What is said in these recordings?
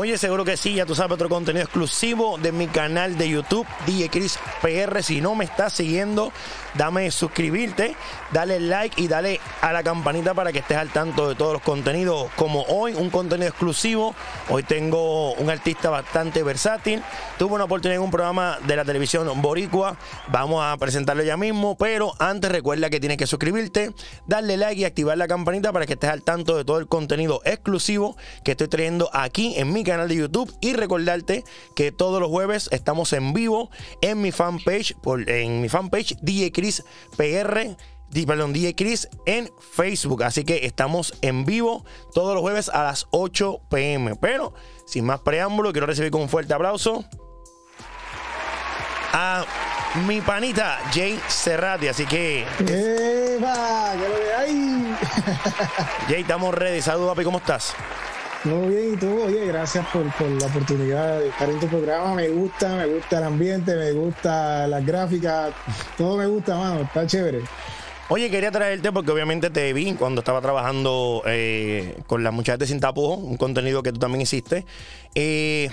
Oye, seguro que sí, ya tú sabes otro contenido exclusivo de mi canal de YouTube, DJ Chris PR. Si no me estás siguiendo, dame suscribirte, dale like y dale a la campanita para que estés al tanto de todos los contenidos. Como hoy, un contenido exclusivo. Hoy tengo un artista bastante versátil. Tuve una oportunidad en un programa de la televisión Boricua. Vamos a presentarlo ya mismo, pero antes recuerda que tienes que suscribirte, darle like y activar la campanita para que estés al tanto de todo el contenido exclusivo que estoy trayendo aquí en mi canal de YouTube y recordarte que todos los jueves estamos en vivo en mi fanpage, por, en mi fanpage DJ Chris PR. Perdón, DJ Chris en Facebook. Así que estamos en vivo todos los jueves a las 8 pm. Pero sin más preámbulo, quiero recibir con un fuerte aplauso a mi panita Jay Serrati. Así que. ¡Eva! ¿Qué lo que hay? Jay, estamos ready. Saludos, papi, ¿cómo estás? Muy bien, y tú, oye, gracias por, la oportunidad de estar en tu programa. Me gusta, me gusta el ambiente, me gusta las gráficas, todo me gusta, mano, está chévere. Oye, quería traerte porque obviamente te vi cuando estaba trabajando eh, con las muchachas de Sin Tapujos, un contenido que tú también hiciste. Eh,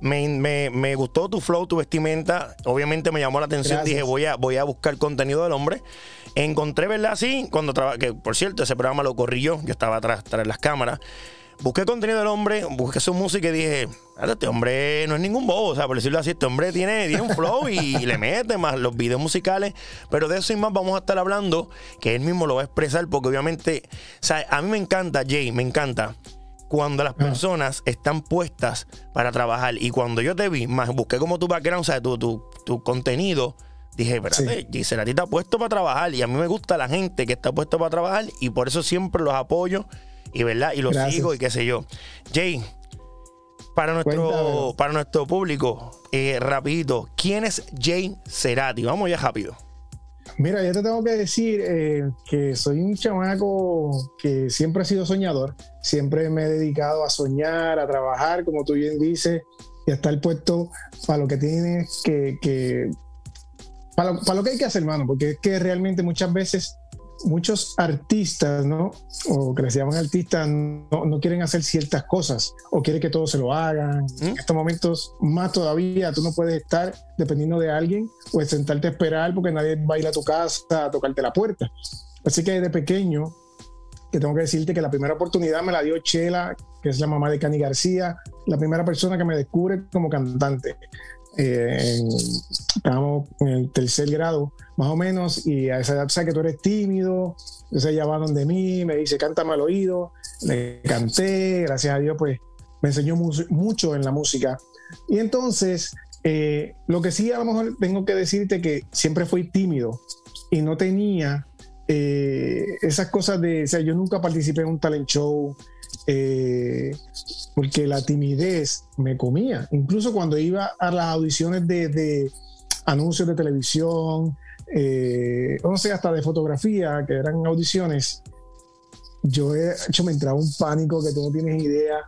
me, gustó tu flow, tu vestimenta. Obviamente me llamó la atención. Dije, voy a, voy a buscar contenido del hombre. Encontré, ¿verdad? Sí, cuando trabajé, que por cierto, ese programa lo corrí yo. Yo estaba atrás, tras las cámaras busqué contenido del hombre, busqué su música y dije, este hombre no es ningún bobo, o sea, por decirlo así, este hombre tiene, tiene un flow y, le mete más los videos musicales, pero de eso y más vamos a estar hablando, que él mismo lo va a expresar, porque obviamente, o sea, a mí me encanta, Jay, me encanta cuando las ah. personas están puestas para trabajar y cuando yo te vi, más busqué como tu background, o sea, tu, tu, tu contenido, dije, espérate, sí. ti está puesto para trabajar y a mí me gusta la gente que está puesto para trabajar y por eso siempre los apoyo y verdad, y lo sigo y qué sé yo. Jay, para nuestro, para nuestro público, eh, rapidito, ¿quién es Jay Cerati? Vamos ya rápido. Mira, yo te tengo que decir eh, que soy un chamaco que siempre ha sido soñador, siempre me he dedicado a soñar, a trabajar, como tú bien dices, y a estar puesto para lo que tienes que, para, lo, para, lo, que hay que hacer, hermano, porque es que realmente muchas veces muchos artistas, ¿no? O que les llaman artistas, no, quieren hacer ciertas cosas o quieren que todos se lo hagan. ¿Mm? En estos momentos, más todavía, tú no puedes estar dependiendo de alguien o sentarte a esperar porque nadie va a ir a tu casa a tocarte la puerta. Así que desde pequeño, que tengo que decirte que la primera oportunidad me la dio Chela, que es la mamá de Cani García, la primera persona que me descubre como cantante. Eh, estábamos en el tercer grado, más o menos, y a esa edad que tú eres tímido, entonces ella va mí, me dice, cántame al oído, le canté, gracias a Dios, pues me enseñó mucho en la música. Y entonces, eh, lo que sí a lo mejor tengo que decirte que siempre fui tímido y no tenía eh, esas cosas de, o sea, yo nunca participé en un talent show, eh, porque la timidez me comía. Incluso cuando iba a las audiciones de, anuncios de televisión, eh, o sé, hasta de fotografía, que eran audiciones, yo he hecho, me entraba un pánico que tú no tienes idea.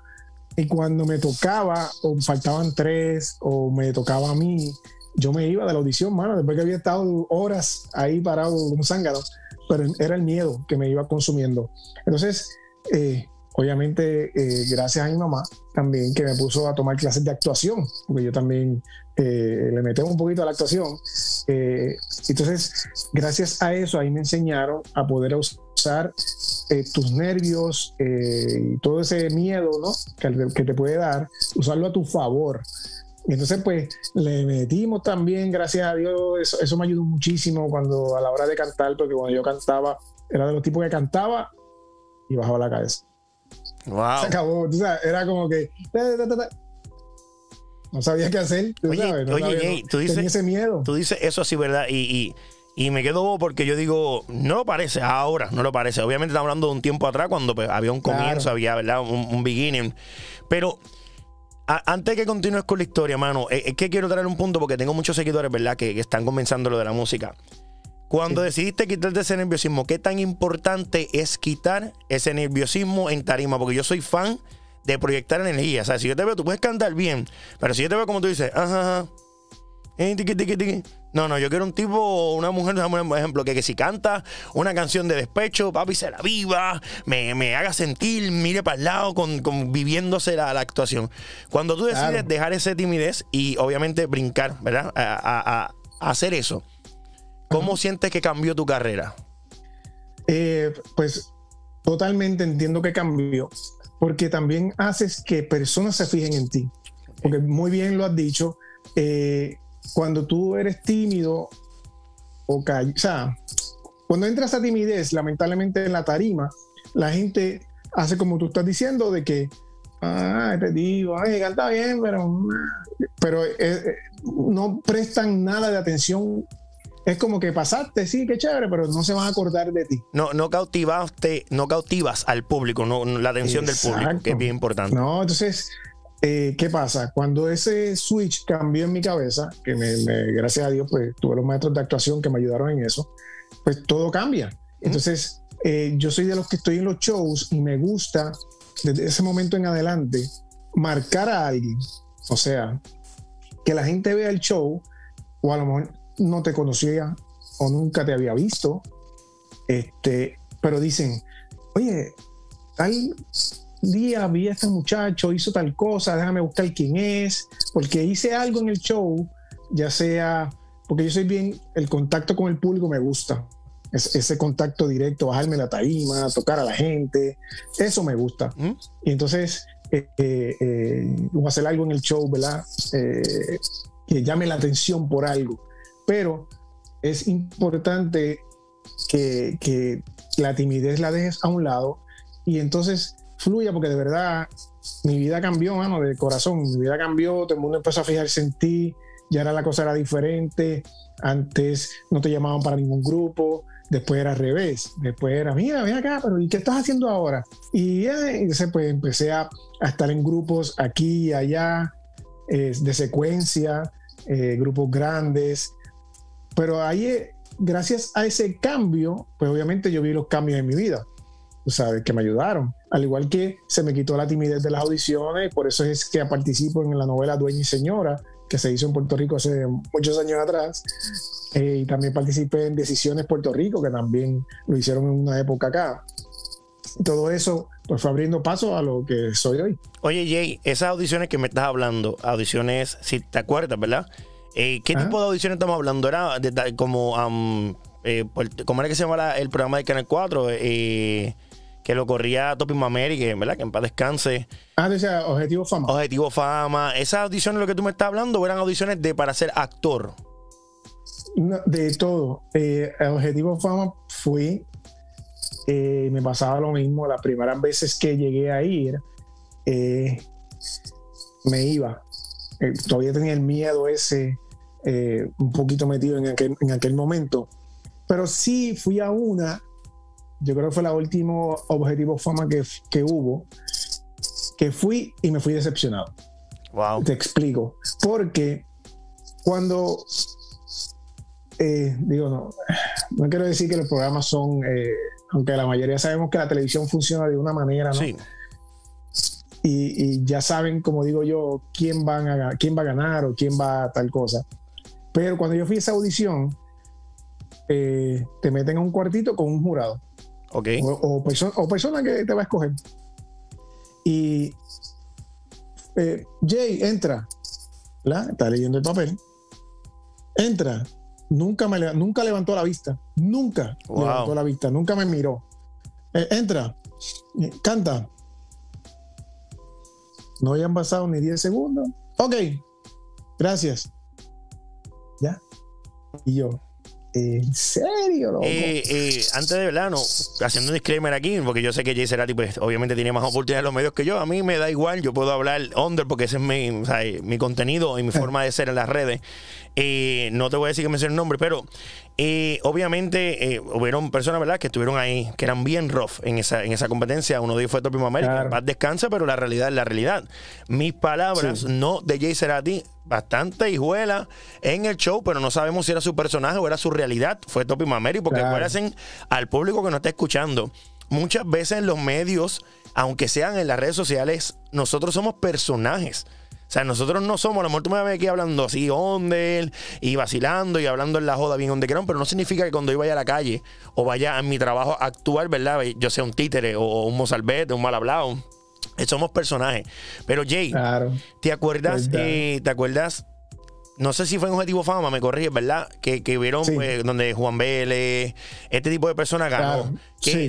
Y cuando me tocaba, o faltaban tres, o me tocaba a mí, yo me iba de la audición, mano, después que había estado horas ahí parado como zángano, pero era el miedo que me iba consumiendo. Entonces, eh, obviamente eh, gracias a mi mamá también que me puso a tomar clases de actuación, porque yo también eh, le metí un poquito a la actuación. Eh, entonces, gracias a eso, ahí me enseñaron a poder usar tus nervios y todo ese miedo ¿no? que, te puede dar, usarlo a tu favor. Y entonces, pues, le metimos también, gracias a Dios, eso, eso me ayudó muchísimo cuando a la hora de cantar, porque cuando yo cantaba, era de los tipos que cantaba y bajaba la cabeza. Se acabó. era como que. No sabía qué hacer. oye, tú dices, ese miedo. Tú dices eso así, ¿verdad? Y, me quedo porque yo digo, no lo parece ahora, no lo parece. Obviamente estamos hablando de un tiempo atrás cuando pues, había un comienzo, había, ¿verdad? Un, beginning. Pero antes que continúes con la historia, mano, es, que quiero traer un punto porque tengo muchos seguidores, ¿verdad? Que, que están comenzando lo de la música. Cuando decidiste quitarte ese nerviosismo, ¿qué tan importante es quitar ese nerviosismo en tarima? Porque yo soy fan de proyectar energía. O sea, si yo te veo, tú puedes cantar bien, pero si yo te veo como tú dices, ajá, ajá, eh, No, no, yo quiero un tipo, una mujer, por ejemplo, que, que si canta una canción de despecho, papi, se la viva, me, me haga sentir, mire para el lado, con, con viviéndose la, la, actuación. Cuando tú decides dejar esa timidez y obviamente brincar, ¿verdad? A, a, a hacer eso, ¿cómo sientes que cambió tu carrera? Eh, pues totalmente entiendo que cambió, porque también haces que personas se fijen en ti. Porque muy bien lo has dicho, eh, cuando tú eres tímido o call... o sea, cuando entras a timidez, lamentablemente en la tarima, la gente hace como tú estás diciendo de que, ah, te digo, ay, canta bien, pero, pero eh, no prestan nada de atención es como que pasaste, sí, qué chévere, pero no se van a acordar de ti. No, no cautivaste, no cautivas al público, no, la atención del público, que es bien importante. No, entonces, eh, ¿qué pasa? Cuando ese switch cambió en mi cabeza, que me, gracias a Dios, pues tuve los maestros de actuación que me ayudaron en eso, pues todo cambia. Entonces, eh, yo soy de los que estoy en los shows y me gusta, desde ese momento en adelante, marcar a alguien. O sea, que la gente vea el show, o a lo mejor no te conocía o nunca te había visto, este, pero dicen, oye, tal día vi a este muchacho, hizo tal cosa, déjame buscar quién es, porque hice algo en el show, ya sea, porque yo soy bien, el contacto con el público me gusta, ese contacto directo, bajarme la tarima, tocar a la gente, eso me gusta. ¿Mm? Y entonces, eh, eh, eh, hacer algo en el show, ¿verdad? que llame la atención por algo pero es importante que, la timidez la dejes a un lado y entonces fluya, porque de verdad mi vida cambió, mano, de corazón, mi vida cambió, todo el mundo empezó a fijarse en ti, ya era la cosa era diferente, antes no te llamaban para ningún grupo, después era al revés, después era, mira, ven acá, pero ¿y qué estás haciendo ahora? Y, eh, pues empecé a, estar en grupos aquí y allá, eh, de secuencia, eh, grupos grandes, pero ahí, eh, gracias a ese cambio, pues obviamente yo vi los cambios en mi vida, tú sabes, que me ayudaron. Al igual que se me quitó la timidez de las audiciones, por eso es que participo en la novela Dueña y Señora, que se hizo en Puerto Rico hace muchos años atrás. Eh, y también participé en Decisiones Puerto Rico, que también lo hicieron en una época acá. todo eso pues fue abriendo paso a lo que soy hoy. Oye, Jay, esas audiciones que me estás hablando, audiciones, si te acuerdas, ¿verdad? Eh, ¿Qué tipo de audiciones estamos hablando? ¿Era como, eh, ¿cómo era que se llama el programa de Canal 4? Eh, que lo corría Topi Mameri, ¿verdad? Que en paz descanse. Ah, decía Objetivo Fama. Objetivo Fama. ¿Esas audiciones, lo que tú me estás hablando, eran audiciones de para ser actor? de todo. Objetivo Fama fui. me pasaba lo mismo. Las primeras veces que llegué a ir, me iba eh, todavía tenía el miedo ese eh, un poquito metido en aquel, en aquel momento. Pero sí fui a una, yo creo que fue la última objetivo fama que, que hubo, que fui y me fui decepcionado. Wow. Te explico. Porque cuando eh, digo, no, no quiero decir que los programas son, aunque la mayoría sabemos que la televisión funciona de una manera, ¿no? Sí y, ya saben, como digo yo, quién, van a, quién va a ganar o quién va a tal cosa. Pero cuando yo fui a esa audición, eh, te meten a un cuartito con un jurado. Ok. O, o, persona que te va a escoger. Y eh, Jay, entra. Está leyendo el papel. Entra. Nunca, me, nunca levantó la vista. Nunca levantó la vista. Nunca me miró. Eh, entra. Canta. No habían pasado ni 10 segundos. Ok, gracias. ¿Ya? Y yo, ¿En serio? Loco? Eh, eh, antes de verano, haciendo un disclaimer aquí, porque yo sé que Jay Cerati, pues obviamente tiene más oportunidades en los medios que yo. A mí me da igual, yo puedo hablar under porque ese es mi, mi contenido y mi forma de ser en las redes. Eh, no te voy a decir que mencione el nombre, pero obviamente eh, hubieron personas, ¿verdad?, que estuvieron ahí, que eran bien rough en esa, en esa competencia. Uno de ellos fue Topi América. Paz descansa, pero la realidad es la realidad. Mis palabras, no de Jay Cerati, bastante hijuela en el show, pero no sabemos si era su personaje o era su realidad. Fue Topi Mameri, porque acuérdense al público que nos está escuchando. Muchas veces en los medios, aunque sean en las redes sociales, nosotros somos personajes. O sea, nosotros no somos, a lo mejor tú me ves aquí hablando así, onder, y vacilando y hablando en la joda bien donde quieran, pero no significa que cuando yo vaya a la calle o vaya a mi trabajo actual, ¿verdad? Yo sea un títere o un mozalbete, un mal hablado. Somos personajes. Pero Jay, ¿te acuerdas? Eh, ¿Te acuerdas no sé si fue en Objetivo Fama, me corrige, ¿verdad? Que, que vieron pues, donde Juan Vélez, este tipo de personas ganó.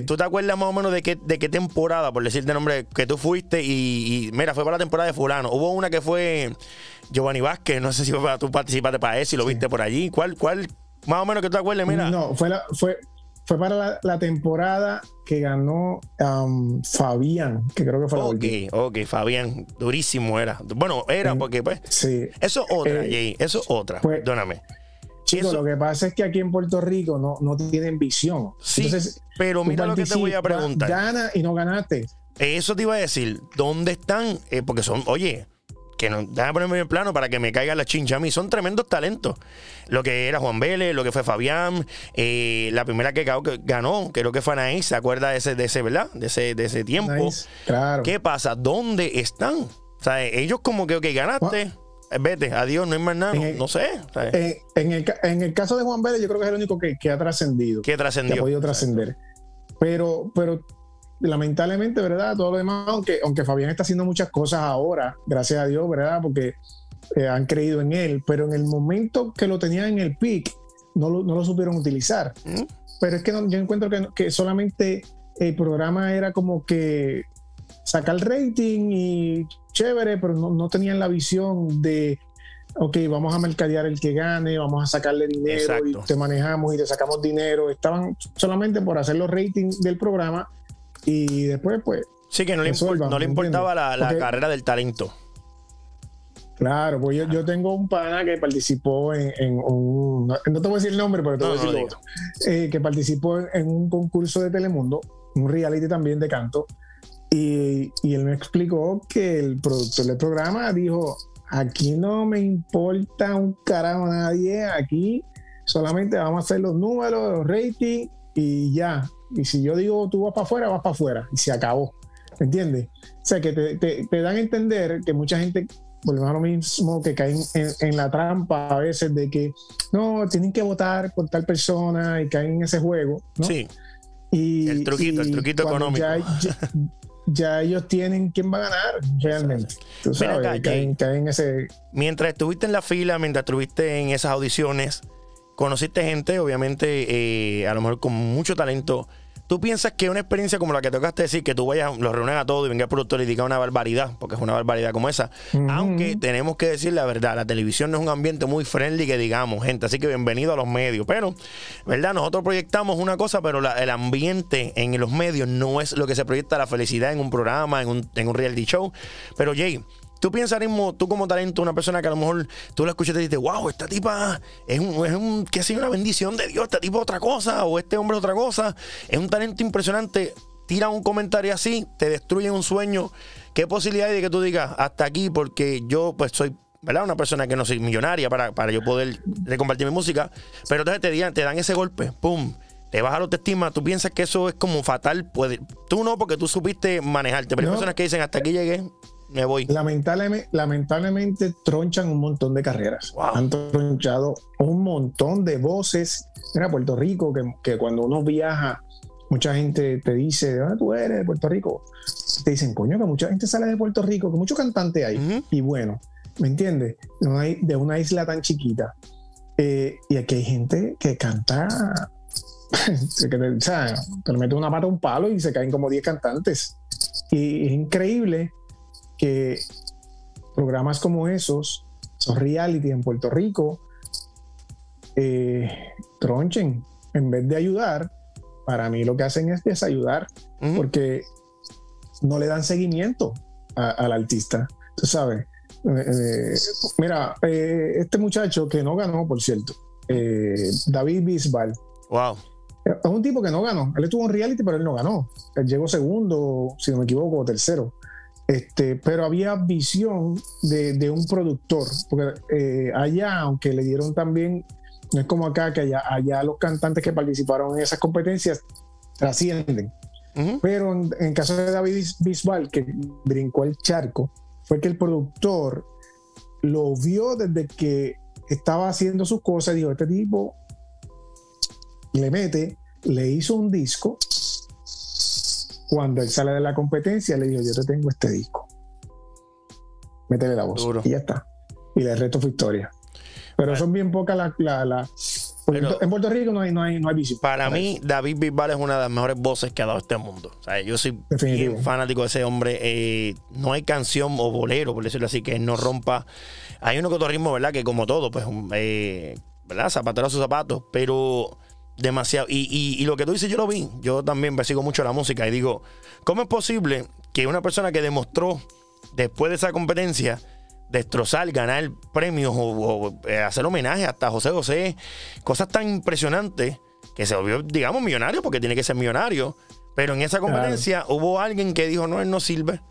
¿Tú te acuerdas más o menos de qué, de qué temporada, por decirte nombre, que tú fuiste y, mira, fue para la temporada de fulano? Hubo una que fue Giovanni Vázquez, no sé si fue, tú participaste para eso y lo viste por allí. ¿Cuál, cuál, más o menos que tú te acuerdes, mira? No, fue, la, fue, fue para la, temporada que ganó um, Fabián, que creo que fue la última. Ok, Fabián, durísimo era. Bueno, era porque pues. Sí. Eso es otra, eh, Jay, eso es otra. Pues, perdóname. Chicos, lo que pasa es que aquí en Puerto Rico no, no tienen visión. Sí, pero mira lo que te voy a preguntar. Gana y no ganaste. Eso te iba a decir. ¿Dónde están? Eh, porque son, oye, que no, déjame ponerme en plano para que me caiga la chincha a mí. Son tremendos talentos. Lo que era Juan Vélez, lo que fue Fabián, eh, la primera que ganó, creo que fue Anaís, ¿se acuerda de ese, de ese ¿verdad? De ese, de ese tiempo. claro. ¿Qué pasa? ¿Dónde están? O sea, ellos como que, ok, ganaste. Vete, adiós, no hay más nada, no sé. En, el, en, el, caso de Juan Vélez, yo creo que es el único que, ha trascendido. Que, trascendió. que ha podido trascender. Pero, pero lamentablemente, ¿verdad? Todo lo demás, aunque, aunque Fabián está haciendo muchas cosas ahora, gracias a Dios, ¿verdad? Porque eh, han creído en él, pero en el momento que lo tenían en el pick, no lo, no lo supieron utilizar. ¿Mm? Pero es que yo encuentro que, que, solamente el programa era como que sacar rating y chévere, pero no, no tenían la visión de ok, vamos a mercadear el que gane, vamos a sacarle dinero y te manejamos y te sacamos dinero. Estaban solamente por hacer los ratings del programa y después, pues. Sí, que no le, no le importaba la, carrera del talento. Claro, pues yo, tengo un pana que participó en, un. No, te voy a decir el nombre, pero te voy a decir otro. Eh, que participó en, un concurso de Telemundo, un reality también de canto. Y, y él me explicó que el productor del programa dijo: aquí no me importa un carajo a nadie, aquí solamente vamos a hacer los números, los ratings y ya. Y si yo digo tú vas para afuera, vas para afuera. Y se acabó. ¿Me entiendes? O sea, que te, dan a entender que mucha gente, volvemos a lo mismo, que caen en, la trampa a veces de que no, tienen que votar por tal persona y caen en ese juego. ¿no? Sí. Y, el truquito, el truquito económico. Ya, ellos tienen quién va a ganar realmente. Tú sabes, caen, caen ese... Mientras estuviste en la fila, mientras estuviste en esas audiciones, conociste gente, obviamente, eh, a lo mejor con mucho talento ¿Tú piensas que una experiencia como la que tocaste decir, que tú vayas, los reúnes a todos y venga el productor y diga una barbaridad, porque es una barbaridad como esa? Aunque tenemos que decir la verdad, la televisión no es un ambiente muy friendly que digamos, gente, así que bienvenido a los medios. Pero, ¿verdad? Nosotros proyectamos una cosa, pero el ambiente en los medios no es lo que se proyecta la felicidad en un programa, en un, en un reality show. Pero, Jay, Tú piensas mismo, tú como talento, una persona que a lo mejor tú la escuchas y te dices, wow, esta tipa es un, es un, ha sido una bendición de Dios, este tipo otra cosa, o este hombre otra cosa, es un talento impresionante. Tira un comentario así, te destruye un sueño. ¿Qué posibilidad hay de que tú digas hasta aquí? Porque yo, pues, soy ¿verdad? Una persona que no soy millonaria para, para yo poder compartir mi música, pero entonces te, te dan ese golpe, ¡pum! Te baja la autoestima, tú piensas que eso es como fatal, puede, tú no, porque tú supiste manejarte, pero hay personas que dicen hasta aquí llegué, me voy. Lamentablemente, lamentablemente tronchan un montón de carreras. Han tronchado un montón de voces. Mira, Puerto Rico, que, cuando uno viaja, mucha gente te dice, ¿de dónde tú eres? De Puerto Rico. Te dicen, coño, que mucha gente sale de Puerto Rico, que muchos cantantes hay. Y bueno, ¿me entiendes? De una isla tan chiquita. Eh, y aquí hay gente que canta que te, o sea, te mete una pata a un palo y se caen como 10 cantantes. Y es increíble que programas como esos, son reality en Puerto Rico, eh, tronchen. En vez de ayudar, para mí lo que hacen es desayudar, porque no le dan seguimiento al artista. Tú sabes. Eh, eh, mira, este muchacho que no ganó, por cierto, David Bisbal. Wow. Es un tipo que no ganó. Él estuvo en reality, pero él no ganó. Él llegó segundo, si no me equivoco, tercero. Este, pero había visión de, un productor, porque eh, allá, aunque le dieron también, no es como acá, que allá, allá los cantantes que participaron en esas competencias trascienden. Pero en, el caso de David Bisbal, que brincó el charco, fue que el productor lo vio desde que estaba haciendo sus cosas. Dijo, este tipo le mete, le hizo un disco. Cuando él sale de la competencia, le dijo, yo te tengo este disco. Métele la voz. Y ya está. Y el resto fue historia. Pero son bien pocas las... La, en Puerto Rico no hay, no hay, no hay visión. Para mí, David Bisbal es una de las mejores voces que ha dado este mundo. O sea, yo soy bien fanático de ese hombre. Eh, no hay canción o bolero, por decirlo así, que no rompa. Hay uno que otro ritmo, ¿verdad? Que como todo, pues, eh, ¿verdad? Zapatero a sus zapatos, pero demasiado. Y, y, lo que tú dices, yo lo vi. Yo también sigo mucho la música y digo, ¿cómo es posible que una persona que demostró después de esa competencia destrozar, ganar premios o, eh, hacer homenaje hasta José José, cosas tan impresionantes que se volvió, digamos, millonario porque tiene que ser millonario. Pero en esa competencia hubo alguien que dijo, no, él no sirve.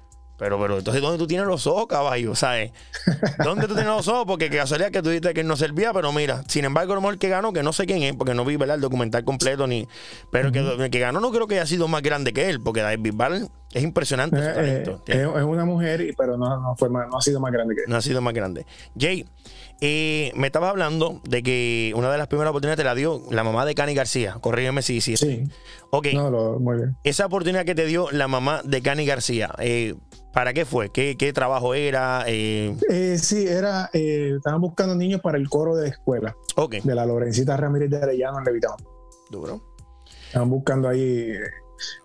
Pero, pero entonces, ¿dónde tú tienes los ojos, caballo? ¿Sabes? ¿Dónde tú tienes los ojos? Porque que casualidad que tú dijiste que él no servía, pero mira, sin embargo, lo mejor que ganó, que no sé quién es, porque no vi ¿verdad? el documental completo, ni pero que, el que ganó no creo que haya sido más grande que él, porque David Bisbal es impresionante. Eh, eh, es, una mujer, pero no, no, fue no ha sido más grande que él. No ha sido más grande. Jay, eh, me estabas hablando de que una de las primeras oportunidades te la dio la mamá de Cani García. Corrígeme si sí. Sí. Ok. No, muy bien. Esa oportunidad que te dio la mamá de Cani García, eh, ¿para qué fue? ¿Qué, trabajo era? Eh... eh sí, era. Eh, estaban buscando niños para el coro de la escuela. Ok. De la Lorencita Ramírez de Arellano en Levitón. Duro. Estaban buscando ahí.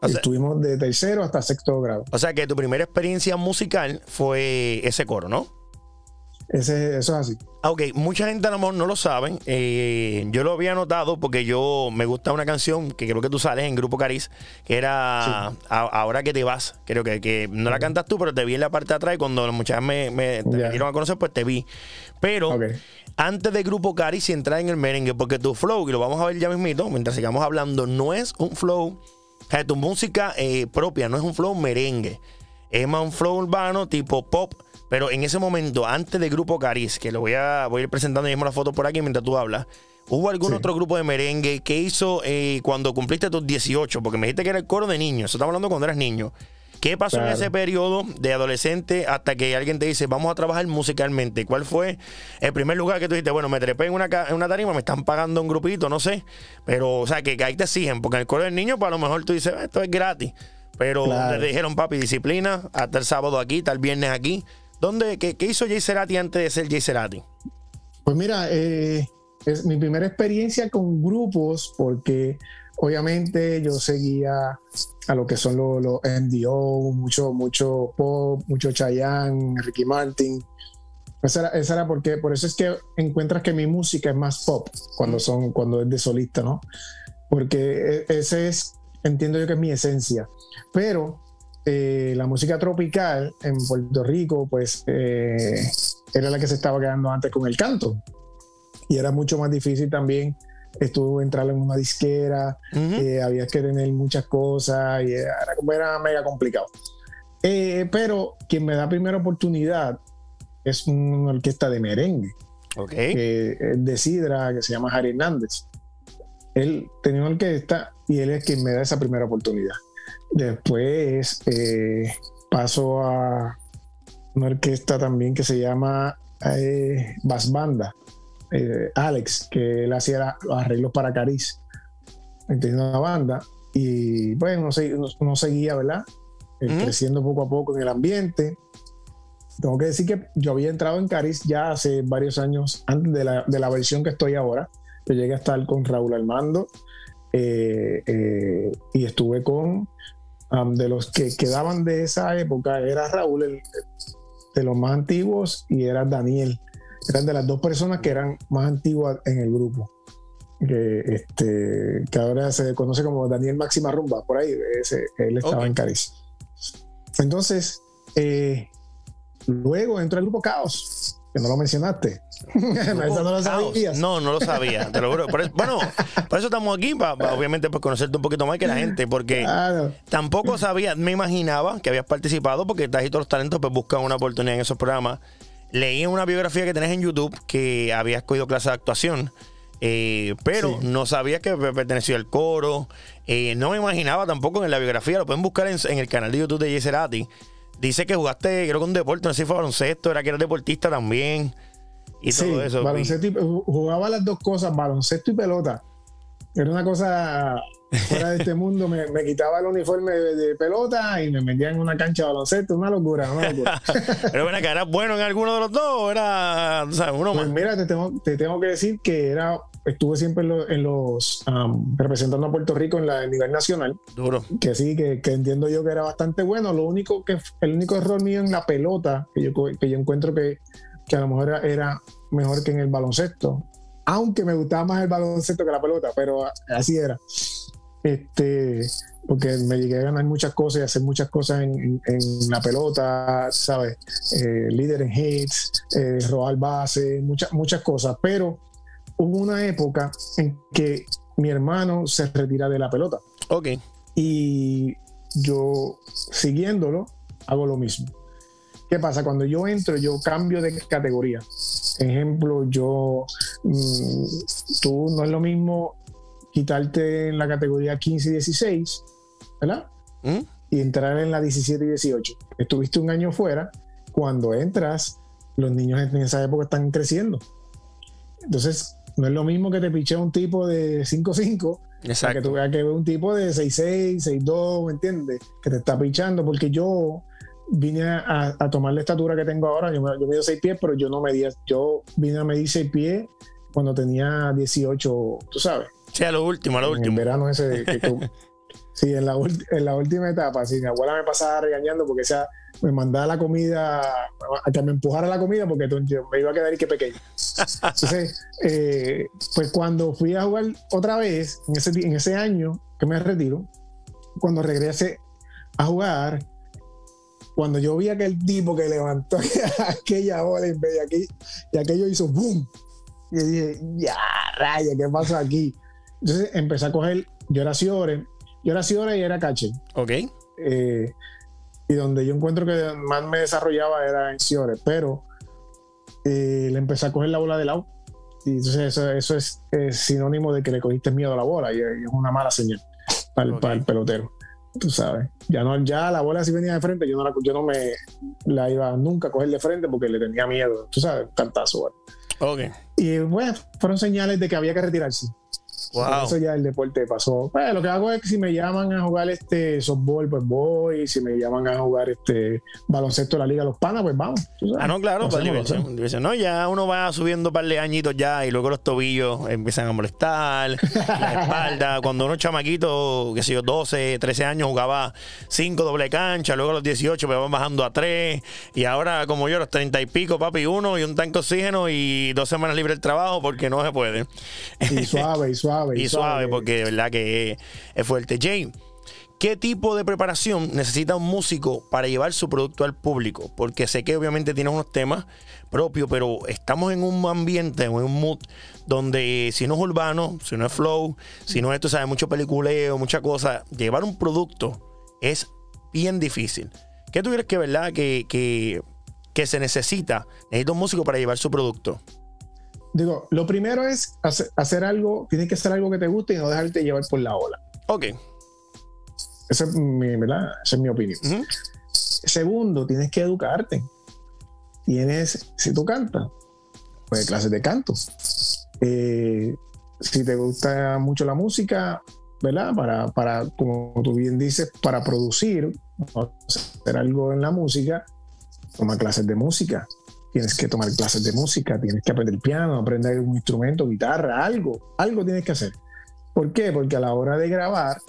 estuvimos de tercero hasta sexto grado. O sea que tu primera experiencia musical fue ese coro, ¿no? Ese, eso es así. Ah, ok, mucha gente a lo mejor no lo saben. Eh, yo lo había notado porque yo me gusta una canción que creo que tú sales en Grupo Cariz, que era Ahora que te vas. Creo que, que no la cantas tú, pero te vi en la parte de atrás y cuando las muchachas me, me, a conocer, pues te vi. Pero antes de Grupo Cariz y entrar en el merengue, porque tu flow, y lo vamos a ver ya mismito, mientras sigamos hablando, no es un flow, o sea, tu música eh, propia, no es un flow merengue. Es más un flow urbano tipo pop pero en ese momento, antes del grupo Cariz, que lo voy a, voy a ir presentando mismo la foto por aquí mientras tú hablas, ¿hubo algún otro grupo de merengue que hizo eh, cuando cumpliste tus 18? Porque me dijiste que era el coro de niños, eso estamos hablando cuando eras niño. ¿Qué pasó en ese periodo de adolescente hasta que alguien te dice, vamos a trabajar musicalmente? ¿Cuál fue el primer lugar que tú dijiste, bueno, me trepé en una, en una tarima, me están pagando un grupito, no sé? Pero, o sea, que, ahí te exigen, porque en el coro del niño, pues a lo mejor tú dices, esto es gratis. Pero te dijeron, papi, disciplina, hasta el sábado aquí, hasta el viernes aquí. ¿Dónde, qué, hizo Jay Cerati antes de ser Jay Cerati? Pues mira, eh, es mi primera experiencia con grupos porque obviamente yo seguía a lo que son los, los MDO, mucho, mucho pop, mucho Chayanne, Ricky Martin. Esa era, porque, por eso es que encuentras que mi música es más pop cuando, son, cuando es de solista, ¿no? Porque e, ese es, entiendo yo que es mi esencia. Pero eh, la música tropical en Puerto Rico, pues eh, era la que se estaba quedando antes con el canto. Y era mucho más difícil también estuvo entrar en una disquera, eh, había que tener muchas cosas y era, era mega complicado. pero quien me da primera oportunidad es una orquesta de merengue, okay. de Sidra, que se llama Harry Hernández. Él tenía una orquesta y él es quien me da esa primera oportunidad. Después eh, paso a una orquesta también que se llama eh, Bass Banda, eh, Alex, que él hacía los arreglos para Cariz. Tenía una banda y bueno, no, seguía, ¿verdad? Creciendo poco a poco en el ambiente. Tengo que decir que yo había entrado en Cariz ya hace varios años antes de la, de la versión que estoy ahora. Yo llegué a estar con Raúl Armando y estuve con de los que quedaban de esa época era Raúl, el, de los más antiguos, y era Daniel. Eran de las dos personas que eran más antiguas en el grupo. Que, este, que ahora se conoce como Daniel Máxima Rumba, por ahí, él estaba en Cariz. Entonces, eh, luego entró el grupo Caos, que no lo mencionaste. no, lo sabías. No, no lo sabía, te lo juro. bueno, por eso estamos aquí, para, obviamente pues, conocerte un poquito más que la gente, porque tampoco sabía, me imaginaba que habías participado, porque estás y todos los talentos pues buscan una oportunidad en esos programas. Leí en una biografía que tenés en YouTube que habías cogido clase de actuación. Eh, pero no sabía que pertenecía al coro. Eh, no me imaginaba tampoco en la biografía, lo pueden buscar en, el canal de YouTube de Yeserati dice que jugaste, creo que un deporte, no sé si fue baloncesto, era que eras deportista también. Y sí, todo eso. baloncesto y- jugaba las dos cosas, baloncesto y pelota. Era una cosa fuera de este mundo. Me, me quitaba el uniforme de, de pelota y me metía en una cancha de baloncesto. Una locura, una locura. Pero bueno, que eras bueno en alguno de los dos, o era, ¿sabes? Uno Pues más. mira, te tengo, te tengo que decir que era, estuve siempre en, lo- en los um, representando a Puerto Rico en la a nivel nacional, Duro. que sí, que, que entiendo yo que era bastante bueno. Lo único que el único error mío en la pelota, que yo, que yo encuentro que, que a lo mejor era, era mejor que en el baloncesto, aunque me gustaba más el baloncesto que la pelota, pero así era. Este, porque me llegué a ganar muchas cosas y hacer muchas cosas en, en- en la pelota, ¿sabes? Eh, líder en hits, eh, robar base, muchas, muchas cosas. Pero hubo una época en que mi hermano se retira de la pelota Ok. y yo siguiéndolo hago lo mismo. ¿Qué pasa? Cuando yo entro, yo cambio de categoría. Ejemplo, yo, mm, tú no es lo mismo quitarte en la categoría 15 y 16, ¿verdad? ¿Mm? Y entrar en la 17 y 18. Estuviste un año fuera, cuando entras, los niños en esa época están creciendo. Entonces, no es lo mismo que te piche un tipo de 5-5 para que Exacto. tú veas que un tipo de 6'6, 6'2, ¿me entiendes? Que te está pichando, porque yo vine a, a tomar la estatura que tengo ahora, yo, me- yo mido 6 pies, pero yo no medía, yo vine a medir 6 pies cuando tenía 18, tú sabes, Sí, a lo último, a lo en el último. verano ese que tú- sí, en la, en la última etapa, sí, mi abuela me pasaba regañando porque esa, me mandaba la comida, a que me empujara la comida porque yo me iba a quedar y que pequeño. Entonces, eh, pues cuando fui a jugar otra vez, en ese, en ese año que me retiro, cuando regresé a jugar, cuando yo vi aquel tipo que levantó aquella bola y, ve- y aquello, y aquello hizo boom, y dije, ya, raya, ¿qué pasa aquí? Entonces empecé a coger, yo era Ciore, yo era Ciore y era catcher. Ok. Eh, y donde yo encuentro que más me desarrollaba era en Ciore, pero eh, le empecé a coger la bola de lado. Y entonces eso, eso es, sinónimo de que le cogiste miedo a la bola y, es una mala señal para el, Ok. para el pelotero. Tú sabes, ya no, ya la bola si venía de frente, yo no, la, yo no me la iba nunca a coger de frente porque le tenía miedo. Tú sabes, cantazo. bueno. Ok. Y bueno, fueron señales de que había que retirarse. Por eso ya el deporte pasó. Pues, lo que hago es que si me llaman a jugar este softball, pues voy. Si me llaman a jugar este baloncesto de la Liga Los Panas, pues vamos. Ah, no, claro, para lo diversión. No, ya uno va subiendo un par de añitos ya y luego los tobillos empiezan a molestar, la espalda. Cuando uno chamaquito, que sé yo, 12, 13 años, jugaba 5 doble cancha, luego a los 18 me van bajando a 3 y ahora como yo a los 30 y pico, papi, uno y un tanque de oxígeno y dos semanas libre del trabajo porque no se puede. Y suave, y suave. Y suave, porque de verdad que es, es fuerte. Jane, ¿qué tipo de preparación necesita un músico para llevar su producto al público? Porque sé que obviamente tienes unos temas propios, pero estamos en un ambiente, en un mood donde si no es urbano, si no es flow, si no es, tú sabes, mucho peliculeo, mucha cosa, llevar un producto es bien difícil. ¿Qué tú crees que, verdad, que, que, que se necesita? Necesita un músico para llevar su producto. Digo, lo primero es hacer, hacer algo, tiene que ser algo que te guste y no dejarte llevar por la ola. Ok. Esa es mi, ¿verdad? Esa es mi opinión. Segundo, tienes que educarte. Tienes, si tú cantas, pues clases de canto. Eh, si te gusta mucho la música, ¿verdad? Para, para, como tú bien dices, para producir, hacer algo en la música, toma clases de música. Tienes que tomar clases de música, tienes que aprender piano, aprender un instrumento, guitarra, algo, algo tienes que hacer. ¿Por qué? Porque a la hora de grabar,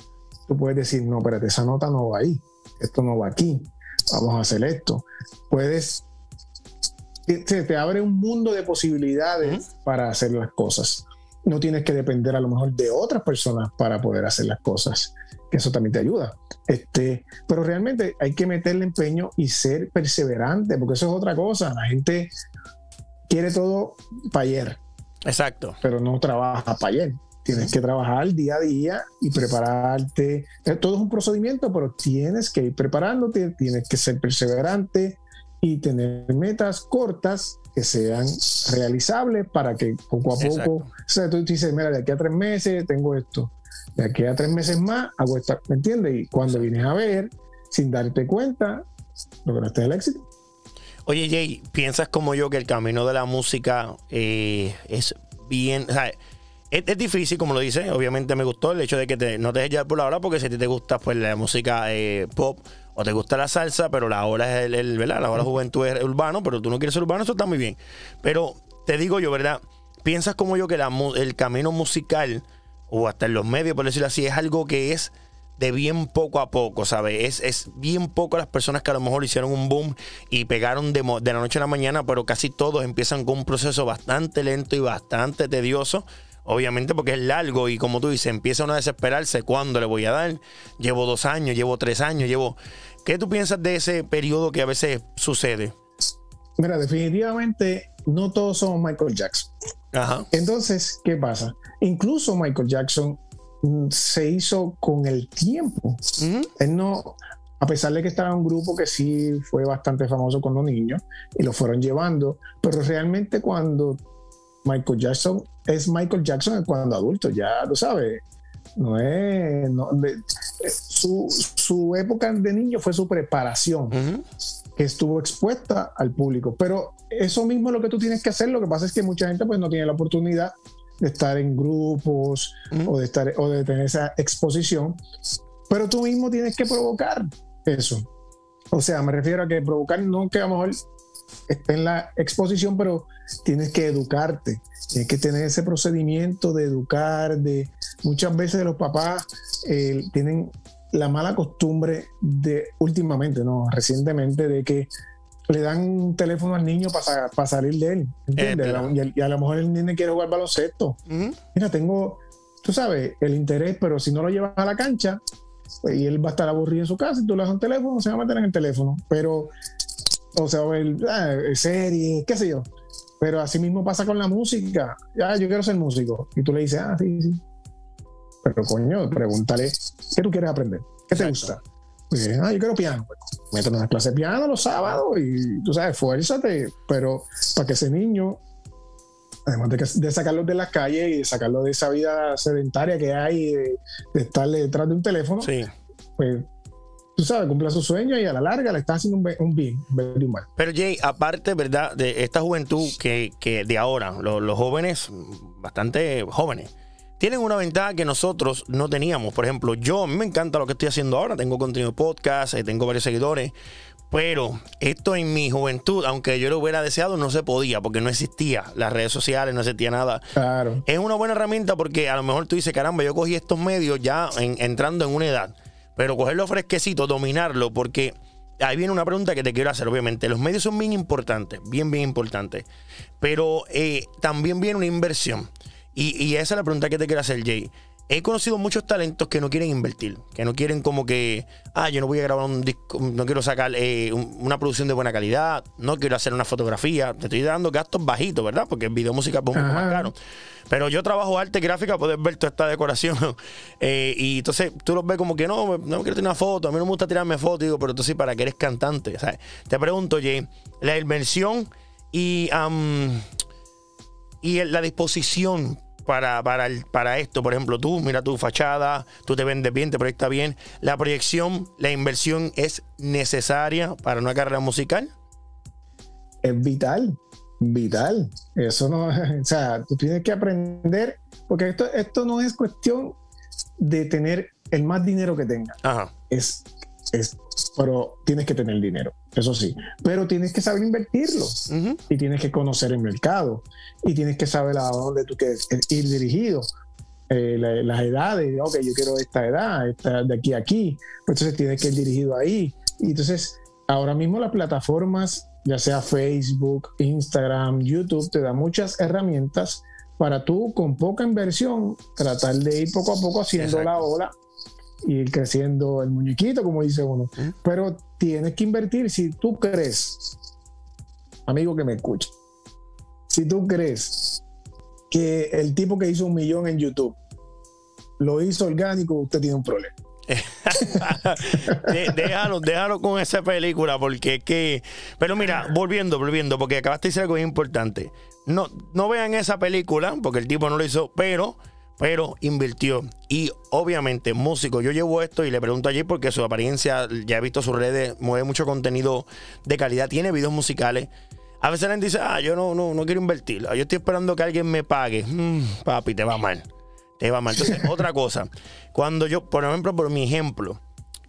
tú puedes decir, no, espérate, esa nota no va ahí, esto no va aquí, vamos a hacer esto. Puedes, te, te abre un mundo de posibilidades para hacer las cosas. No tienes que depender a lo mejor de otras personas para poder hacer las cosas, que eso también te ayuda. Este, pero realmente hay que meterle empeño y ser perseverante, porque eso es otra cosa. La gente quiere todo para ayer, Exacto. pero no trabaja para ayer. Tienes que trabajar día a día y prepararte. Eh, Todo es un procedimiento, pero tienes que ir preparándote, tienes que ser perseverante y tener metas cortas que sean realizables para que poco a Exacto. poco, o sea, tú dices, mira, de aquí a tres meses tengo esto, de aquí a tres meses más hago esta, ¿me entiendes? Y cuando vienes a ver, sin darte cuenta, lograste el éxito. Oye, Jay, ¿piensas como yo que el camino de la música eh, es bien... O sea, es, difícil, como lo dice. Obviamente me gustó el hecho de que no te dejes llevar por la hora, porque si a ti te gusta pues la música eh, pop o te gusta la salsa, pero la hora es el, ¿verdad? La hora de juventud es urbano, pero tú no quieres ser urbano, eso está muy bien. Pero te digo yo, ¿verdad? ¿Piensas como yo que el camino musical, o hasta en los medios, por decirlo así, es algo que es de bien poco a poco, ¿sabes? Es, es, bien poco las personas que a lo mejor hicieron un boom y pegaron de, de, la noche a la mañana, pero casi todos empiezan con un proceso bastante lento y bastante tedioso. Obviamente porque es largo y como tú dices, empieza uno a desesperarse. ¿Cuándo le voy a dar? Llevo dos años, llevo tres años, llevo... ¿Qué tú piensas de ese periodo que a veces sucede? Mira, definitivamente no todos somos Michael Jackson. Ajá. Entonces, ¿qué pasa? Incluso Michael Jackson Mm, se hizo con el tiempo. Él no, a pesar de que estaba en un grupo que sí fue bastante famoso con los niños y lo fueron llevando, pero realmente cuando Michael Jackson es Michael Jackson cuando adulto, ya tú sabes, no es. Eh, su, su, época de niño fue su preparación, estuvo expuesta al público. Pero eso mismo es lo que tú tienes que hacer. Lo que pasa es que mucha gente pues, no tiene la oportunidad de estar en grupos o, de estar, o de tener esa exposición, pero tú mismo tienes que provocar eso. O sea, me refiero a que provocar no que a lo mejor esté en la exposición, pero tienes que educarte, tienes que tener ese procedimiento de educar, de muchas veces los papás eh, tienen la mala costumbre de últimamente, no, recientemente, de que le dan un teléfono al niño para salir de él. ¿entiendes? y, a, lo mejor el niño quiere jugar baloncesto. Mira, tengo, tú sabes, el interés, pero si no lo llevas a la cancha, pues, y él va a estar aburrido en su casa y tú le das un teléfono, se va a meter en el teléfono. Pero, o sea, el, ah, serie, qué sé yo. Pero así mismo pasa con la música. Ya, yo quiero ser músico. Y tú le dices, ah, sí, sí. Pero coño, pregúntale, ¿qué tú quieres aprender? ¿Qué te gusta? Pues, ah, yo quiero piano. Mételo en las clases de piano los sábados y tú sabes, fuérzate. Pero para que ese niño, además de, sacarlo de las calles y de sacarlo de esa vida sedentaria que hay, de, estar detrás de un teléfono, pues tú sabes, cumpla su sueño y a la larga le está haciendo un, bien, un mal. Pero Jay, aparte, ¿verdad? De esta juventud que, que de ahora, los jóvenes, bastante jóvenes, tienen una ventaja que nosotros no teníamos. Por ejemplo, yo, a mí me encanta lo que estoy haciendo ahora. Tengo contenido podcast, eh, tengo varios seguidores. Pero esto en mi juventud, aunque yo lo hubiera deseado, no se podía porque no existía las redes sociales, no existía nada. Claro. Es una buena herramienta porque a lo mejor tú dices, caramba, yo cogí estos medios ya entrando en una edad. Pero cogerlo fresquecito, dominarlo, porque ahí viene una pregunta que te quiero hacer, obviamente. Los medios son bien importantes, bien, bien importantes. Pero eh, también viene una inversión. Y, esa es la pregunta que te quiero hacer, Jay. He conocido muchos talentos que no quieren invertir, que no quieren como que, ah, yo no voy a grabar un disco, no quiero sacar eh, una producción de buena calidad, no quiero hacer una fotografía, te estoy dando gastos bajitos, ¿verdad? Porque el video música es un poco más caro. Pero yo trabajo arte gráfica, puedes ver toda esta decoración. Eh, y entonces tú los ves como que no, no quiero tener una foto, a mí no me gusta tirarme fotos, digo, pero entonces para que eres cantante. ¿sabes? Te pregunto, Jay, la inversión y, y la disposición para, para, para esto. Por ejemplo, tú, mira tu fachada, tú te vendes bien, te proyectas bien. La proyección, la inversión es necesaria para una carrera musical. Es vital, vital. Eso no, o sea, tú tienes que aprender, porque esto, esto no es cuestión de tener el más dinero que tenga. Ajá. Es, es, pero tienes que tener dinero eso sí, pero tienes que saber invertirlo y tienes que conocer el mercado y tienes que saber a dónde tú quieres ir dirigido. Eh, las edades, ok, yo quiero esta edad, esta de aquí a aquí, pues entonces tienes que ir dirigido ahí. Y entonces, ahora mismo las plataformas, ya sea Facebook, Instagram, YouTube, te dan muchas herramientas para tú con poca inversión tratar de ir poco a poco haciendo la ola ir creciendo el muñequito, como dice uno. Pero tienes que invertir si tú crees, amigo que me escucha, si tú crees que el tipo que hizo un millón en YouTube lo hizo orgánico, usted tiene un problema. déjalo, déjalo con esa película, porque es que. Pero mira, volviendo, volviendo, porque acabaste de decir algo importante. No, no vean esa película, porque el tipo no lo hizo, pero pero invirtió. Y obviamente, músico, yo llevo esto y le pregunto allí porque su apariencia, ya he visto sus redes, mueve mucho contenido de calidad, tiene videos musicales. A veces la gente dice, ah, yo no, no, no quiero invertir, yo estoy esperando que alguien me pague. Mm, papi, te va mal. Te va mal. Entonces, otra cosa, cuando yo, por ejemplo, por mi ejemplo,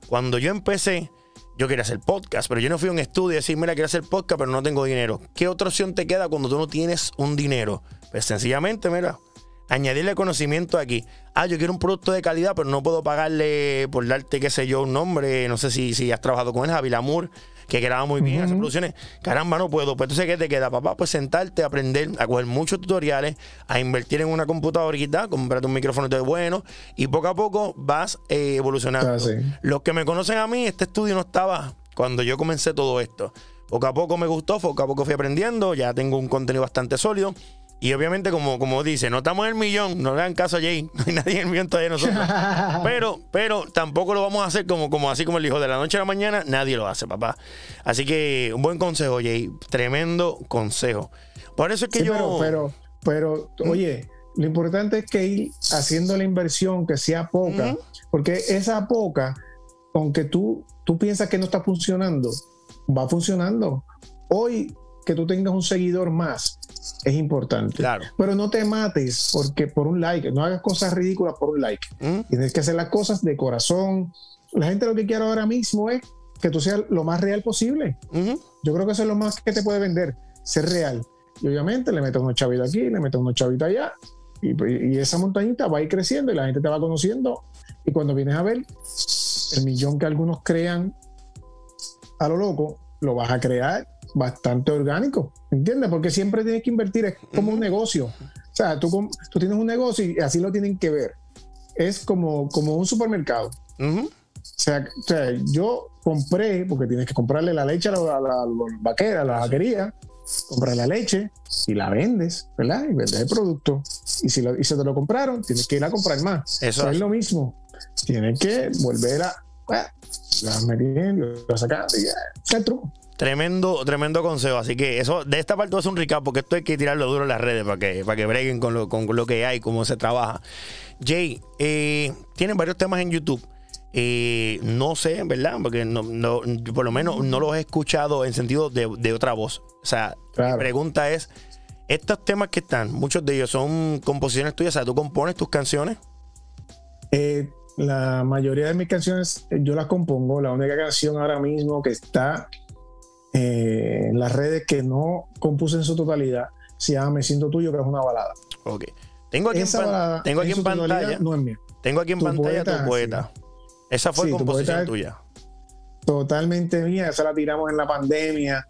cuando yo empecé, yo quería hacer podcast, pero yo no fui a un estudio y decir, mira, quiero hacer podcast, pero no tengo dinero. ¿Qué otra opción te queda cuando tú no tienes un dinero? Pues sencillamente, mira, añadirle conocimiento aquí. Ah, yo quiero un producto de calidad, pero no puedo pagarle por darte, qué sé yo, un nombre. No sé si, si has trabajado con él, Javi Lamour, que graba muy bien, hace producciones. Caramba, no puedo. Pues entonces, ¿qué te queda, papá? Pues sentarte, a aprender, a coger muchos tutoriales, a invertir en una computadora, comprarte un micrófono de bueno y poco a poco vas eh, evolucionando. Ah, Los que me conocen a mí, este estudio no estaba cuando yo comencé todo esto. Poco a poco me gustó, poco a poco fui aprendiendo, ya tengo un contenido bastante sólido. Y obviamente, como, como dice, no estamos en el millón, no le dan caso a Jay, no hay nadie en el millón todavía nosotros. pero, pero tampoco lo vamos a hacer como, como así como el hijo de la noche a la mañana, nadie lo hace, papá. Así que un buen consejo, Jay, tremendo consejo. Por eso es que yo. Pero, pero, ¿Mm? oye, lo importante es que ir haciendo la inversión que sea poca, porque esa poca, aunque tú, tú piensas que no está funcionando, va funcionando. Hoy que tú tengas un seguidor más es importante. Claro. Pero no te mates porque por un like, no hagas cosas ridículas por un like. ¿Mm? Tienes que hacer las cosas de corazón. La gente lo que quiere ahora mismo es que tú seas lo más real posible. Yo creo que eso es lo más que te puede vender, ser real. Y obviamente le metes unos chavitos aquí, le metes unos chavitos allá, y, y, esa montañita va a ir creciendo y la gente te va conociendo. Y cuando vienes a ver el millón que algunos crean a lo loco, lo vas a crear bastante orgánico, ¿entiendes? Porque siempre tienes que invertir, es como un negocio. O sea, tú, tú tienes un negocio y así lo tienen que ver. Es como, como un supermercado. o, sea, yo compré, porque tienes que comprarle la leche a la, la, vaquera, a la vaquería, comprar la leche y la vendes, ¿verdad? Y vendes el producto. Y si, lo, y se te lo compraron, tienes que ir a comprar más. Eso es lo mismo. Tienes que volver a... Ah, la metiendo, la sacando y ya, es truco. Tremendo, tremendo consejo. Así que eso, de esta parte va a ser un recap, porque esto hay que tirarlo duro en las redes para que, para que breguen con lo, con lo que hay, cómo se trabaja. Jay, eh, tienen varios temas en YouTube. Eh, no sé, ¿verdad? Porque no, no, por lo menos no los he escuchado en sentido de, otra voz. O sea, la mi pregunta es: estos temas que están, muchos de ellos son composiciones tuyas, o sea, ¿tú compones tus canciones? Eh, la mayoría de mis canciones yo las compongo. La única canción ahora mismo que está eh, las redes que no compuse en su totalidad se llama Me siento tuyo, que es una balada. Ok. Tengo aquí, en, tengo aquí en, pantalla. No es mía. Tengo aquí en pantalla tu poeta. Esa fue composición tuya. Totalmente mía. Esa la tiramos en la pandemia.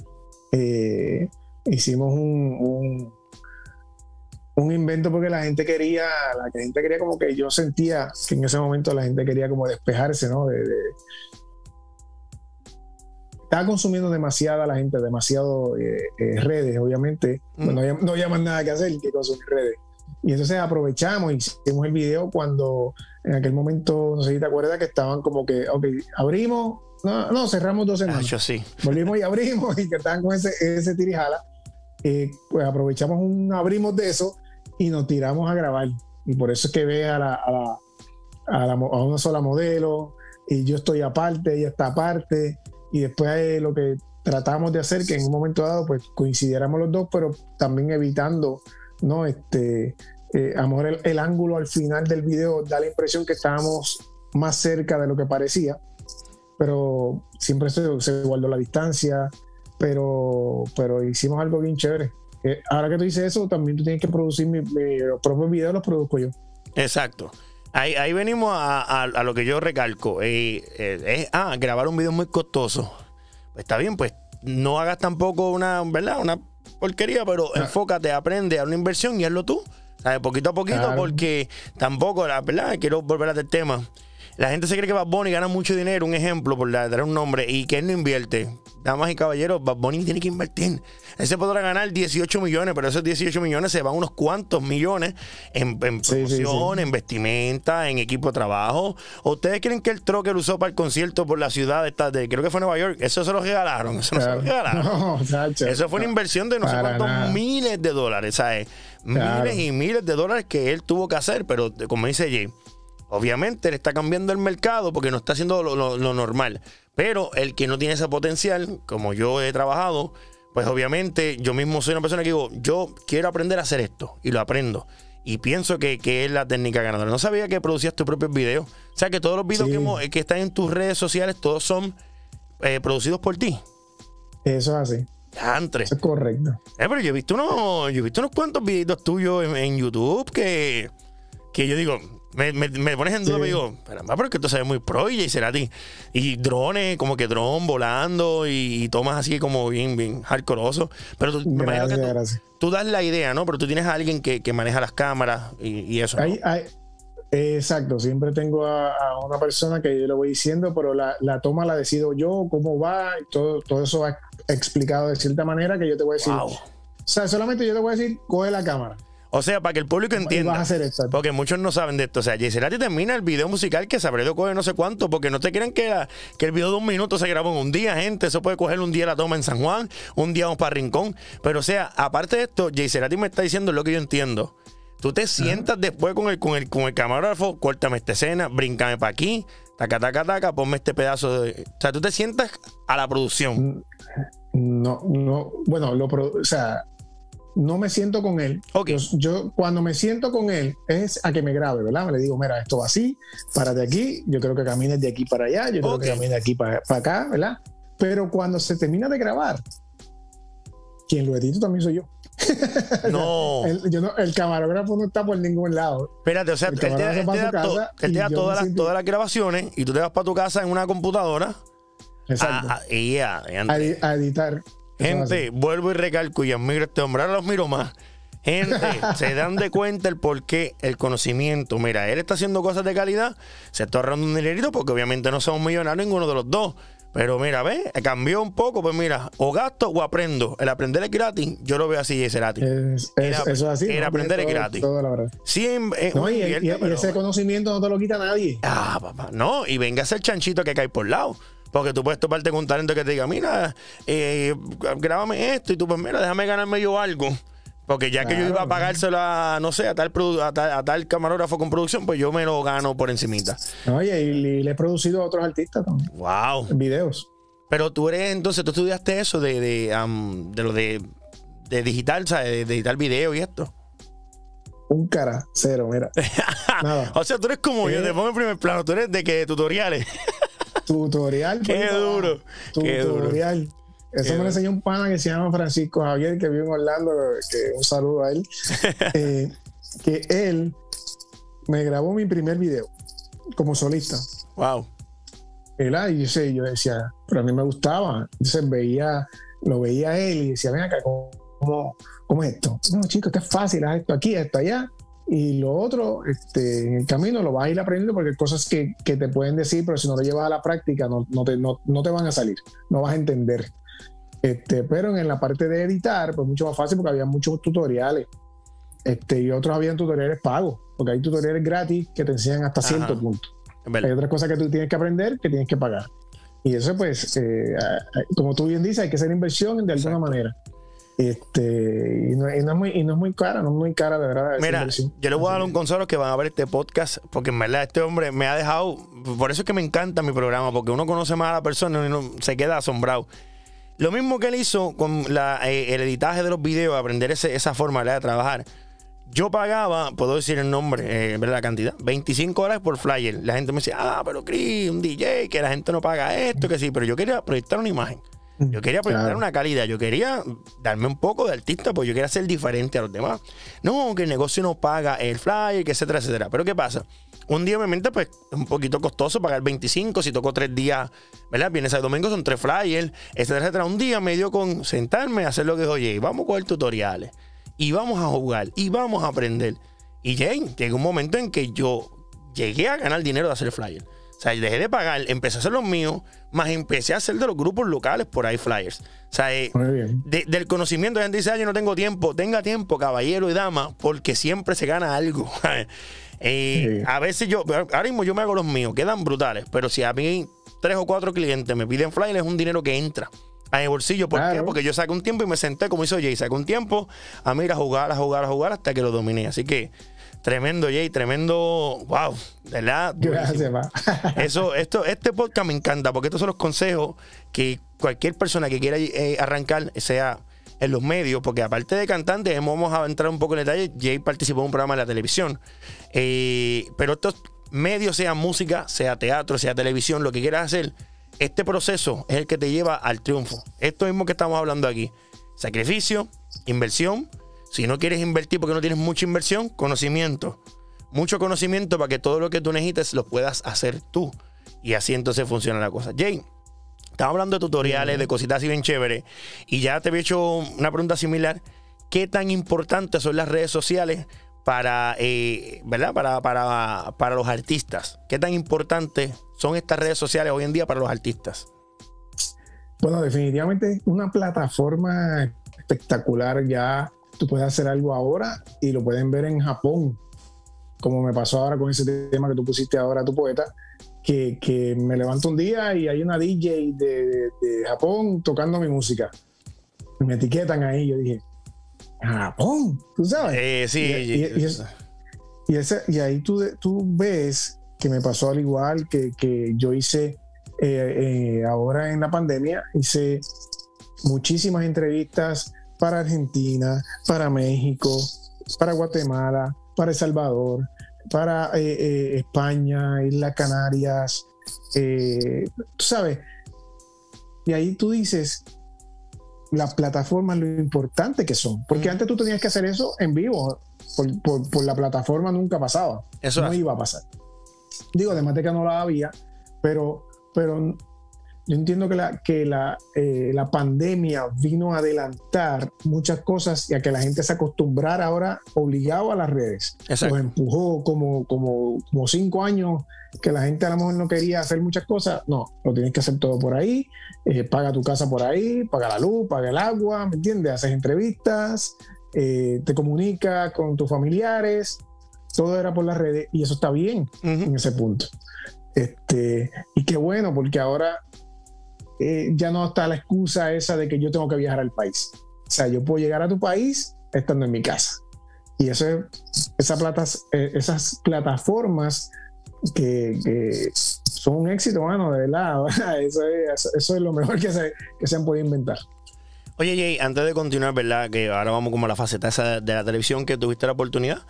Eh, hicimos un, un, invento porque la gente quería, la gente quería como que yo sentía que en ese momento la gente quería como despejarse, ¿no? de, estaba consumiendo demasiada la gente, demasiado eh, eh, redes, obviamente. Mm. no, había, más nada que hacer que consumir redes. Y entonces aprovechamos y hicimos el video cuando en aquel momento, no sé si te acuerdas, que estaban como que, ok, abrimos, no, no cerramos dos semanas. yo sí. Volvimos y abrimos y que estaban con ese, ese tirijala. Eh, pues aprovechamos un abrimos de eso y nos tiramos a grabar. Y por eso es que ve a, la, a, la, a, la, a una sola modelo y yo estoy aparte, ella está aparte y después lo que tratamos de hacer, que en un momento dado pues coincidiéramos los dos, pero también evitando, ¿no? Este, eh, a lo mejor el, ángulo al final del video da la impresión que estábamos más cerca de lo que parecía, pero siempre se, se guardó la distancia, pero, pero hicimos algo bien chévere. Eh, ahora que tú dices eso, también tú tienes que producir mi, los propios videos, los produzco yo. Exacto. Ahí, venimos a, lo que yo recalco. Eh, eh, es, ah, grabar un video muy costoso. Pues está bien, pues no hagas tampoco una, ¿verdad? Una porquería, pero ah. enfócate, aprende a una inversión y hazlo tú. ¿Sabes? Poquito a poquito, porque tampoco, la verdad, quiero volver a este tema. La gente se cree que Bad Bunny gana mucho dinero, un ejemplo, por dar un nombre, y que él no invierte. Damas y caballeros, Bad Bunny tiene que invertir. Él se podrá ganar 18 millones, pero esos 18 millones se van unos cuantos millones en, promoción, en vestimenta, en equipo de trabajo. ¿Ustedes creen que el troque lo usó para el concierto por la ciudad de, creo que fue Nueva York? Eso se lo regalaron. Eso no se lo regalaron. eso fue una inversión de no sé cuántos miles de dólares, ¿sabes? miles y miles de dólares que él tuvo que hacer, pero como dice Jay, obviamente él está cambiando el mercado porque no está haciendo lo, normal. Pero el que no tiene ese potencial, como yo he trabajado, pues obviamente yo mismo soy una persona que digo, yo quiero aprender a hacer esto y lo aprendo. Y pienso que, es la técnica ganadora. No sabía que producías tus propios videos. O sea, que todos los videos que, están en tus redes sociales, todos son eh, producidos por ti. Eso es así. Eso es correcto. Eh, pero yo he visto unos, yo he visto unos cuantos videitos tuyos en, YouTube que, que yo digo, me, pones en duda, me digo, pero, pero es que tú sabes muy pro y será a ti. Y drones, como que dron volando y, tomas así como bien, bien hardcoreoso. Pero tú, me imagino que tú, das la idea, ¿no? Pero tú tienes a alguien que, maneja las cámaras y, eso. exacto, siempre tengo a, una persona que yo le voy diciendo, pero la, toma la decido yo, cómo va, todo, todo eso va explicado de cierta manera que yo te voy a decir. O sea, solamente yo te voy a decir, coge la cámara. O sea, para que el público entienda. Vas a hacer esto. Porque muchos no saben de esto. O sea, Giselati termina el video musical que sabré de coger no sé cuánto, porque no te creen que, que el video de un minuto se grabó en un día, gente. Eso puede coger un día la toma en San Juan, un día vamos para Rincón. Pero o sea, aparte de esto, Giselati me está diciendo lo que yo entiendo. Tú te sientas después con el, con el, con el camarógrafo, córtame esta escena, bríncame para aquí, taca, taca, taca, ponme este pedazo de. O sea, tú te sientas a la producción. No, no, bueno, lo, o sea, no me siento con él. Yo, cuando me siento con él es a que me grabe, ¿verdad? Le digo, mira, esto va así, de aquí, yo creo que camines de aquí para allá, yo creo que camines de aquí para, acá, ¿verdad? Pero cuando se termina de grabar, quien lo edito también soy yo. No. el, camarógrafo no está por ningún lado. Espérate, o sea, él te, da, todas, las, todas las grabaciones y tú te vas para tu casa en una computadora Exacto. A, a, editar. Gente, vuelvo y recalco y admiro este hombre, ahora los miro más. Gente, se dan de cuenta el por qué, el conocimiento. Mira, él está haciendo cosas de calidad, se está ahorrando un dinerito porque obviamente no somos millonarios ninguno de los dos. Pero mira, ve, cambió un poco, pues mira, o gasto o aprendo. El aprender es gratis, yo lo veo así, ese gratis. Es, eso es así. El aprender es gratis. Siempre, y, ese conocimiento no te lo quita nadie. Ah, papá, no, y venga ese chanchito que cae por lado. Porque tú puedes toparte con un talento que te diga, mira, eh, grábame esto y tú, pues mira, déjame ganarme yo algo. Porque ya que yo iba a pagárselo a, no sé, a tal, a tal, camarógrafo con producción, pues yo me lo gano por encimita. Oye, y, le he producido a otros artistas también. Wow. Videos. Pero tú eres, entonces, tú estudiaste eso de, de, de lo de, de digital, ¿sabes? De digital video y esto. Un cara, cero, mira. Nada. o sea, tú eres como yo, te pongo en primer plano, tú eres de que tutoriales. Tutorial. Qué duro. Tutorial. Eso me lo enseñó un pana que se llama Francisco Javier, que vive en Orlando, que un saludo a él. Eh, que él me grabó mi primer video como solista. Wow. Él, y yo, sé, yo decía, pero a mí me gustaba. Entonces veía, lo veía él y decía, ven acá, ¿cómo, cómo es esto? No, chicos, que es fácil, haz esto aquí, esto allá. Y lo otro, este, en el camino lo vas a ir aprendiendo porque hay cosas que, que te pueden decir, pero si no lo llevas a la práctica no, no, te, no, no, te van a salir, no vas a entender. Este, pero en la parte de editar, pues mucho más fácil porque había muchos tutoriales. Este, y otros habían tutoriales pagos, porque hay tutoriales gratis que te enseñan hasta cierto punto. Hay otras cosas que tú tienes que aprender que tienes que pagar. Y eso, pues, eh, como tú bien dices, hay que hacer inversión de alguna manera. Este, y no, es muy, y no es muy cara, no es muy cara de verdad. Mira, yo le voy a dar un consejo a los que van a ver este podcast, porque en verdad este hombre me ha dejado, por eso es que me encanta mi programa, porque uno conoce más a la persona y uno se queda asombrado. Lo mismo que él hizo con eh, el editaje de los videos, aprender esa forma de trabajar. Yo pagaba, puedo decir el nombre, eh, la cantidad, 25 horas por flyer. La gente me decía, ah, pero Chris, un DJ, que la gente no paga esto, que sí, pero yo quería proyectar una imagen. Yo quería proyectar una calidad, yo quería darme un poco de artista, porque yo quería ser diferente a los demás. No, que el negocio no paga el flyer, que etcétera, etcétera. Pero ¿qué pasa? Un día, obviamente, pues es un poquito costoso pagar 25, si tocó tres días, ¿verdad? Viernes a domingo son tres flyers, etcétera, etcétera. Un día me dio con sentarme a hacer lo que es, oye, vamos a coger tutoriales, y vamos a jugar, y vamos a aprender. Y Jane, llegó un momento en que yo llegué a ganar dinero de hacer flyer. O sea, dejé de pagar, empecé a hacer los míos, más empecé a hacer de los grupos locales por ahí flyers. O sea, eh, del conocimiento, la gente dice, yo no tengo tiempo. Tenga tiempo, caballero y dama, porque siempre se gana algo. Eh, a veces yo, ahora mismo yo me hago los míos, quedan brutales, pero si a mí tres o cuatro clientes me piden flyers, es un dinero que entra. a mi bolsillo. ¿Por qué? Porque yo saqué un tiempo y me senté, como hizo Jay, saqué un tiempo a mí a jugar, a jugar, a jugar hasta que lo dominé. Así que tremendo, Jay, tremendo, wow, ¿verdad? Gracias, Eso, esto, este podcast me encanta porque estos son los consejos que cualquier persona que quiera eh, arrancar, sea en los medios, porque aparte de cantante, vamos a entrar un poco en detalle, Jay participó en un programa de la televisión, eh, pero estos medios, sea música, sea teatro, sea televisión, lo que quieras hacer, este proceso es el que te lleva al triunfo. Esto mismo que estamos hablando aquí. Sacrificio, inversión. Si no quieres invertir porque no tienes mucha inversión, conocimiento. Mucho conocimiento para que todo lo que tú necesites lo puedas hacer tú. Y así entonces funciona la cosa. Jay, estamos hablando de tutoriales, de cositas así bien chéveres. Y ya te había hecho una pregunta similar. ¿Qué tan importantes son las redes sociales para, eh, ¿verdad? Para, para, para los artistas? ¿Qué tan importantes son estas redes sociales hoy en día para los artistas? Bueno, definitivamente una plataforma espectacular. Ya tú puedes hacer algo ahora y lo pueden ver en Japón, como me pasó ahora con ese tema que tú pusiste ahora, tu poeta, que, que me levanto un día y hay una DJ de, de Japón tocando mi música. Me etiquetan ahí, yo dije, Japón, tú sabes. Eh, sí, y, y, ahí tú, tú ves que me pasó al igual que, que yo hice eh, eh, ahora en la pandemia, hice muchísimas entrevistas para Argentina, para México, para Guatemala, para El Salvador, para España, Islas Canarias, tú sabes. Y ahí tú dices, las plataformas lo importante que son. Porque antes tú tenías que hacer eso en vivo. Por, la plataforma nunca pasaba. Eso no iba a pasar. Digo, de que no la había, pero, pero yo entiendo que la, que la, eh, la pandemia vino a adelantar muchas cosas y a que la gente se acostumbrara ahora obligado a las redes. Exacto. Los empujó como, como, como cinco años que la gente a lo mejor no quería hacer muchas cosas. No, lo tienes que hacer todo por ahí. Eh, paga tu casa por ahí, paga la luz, paga el agua, ¿me entiendes? Haces entrevistas, eh, te comunicas con tus familiares. Todo era por las redes y eso está bien en ese punto. Este, y qué bueno, porque ahora eh, ya no está la excusa esa de que yo tengo que viajar al país. O sea, yo puedo llegar a tu país estando en mi casa. Y eso esa eh, esas plataformas que, son un éxito, mano, de verdad. Eso es, lo mejor que se, que se han podido inventar. Oye, Jay, antes de continuar, ¿verdad? Que ahora vamos como a la faceta esa de la televisión que tuviste la oportunidad.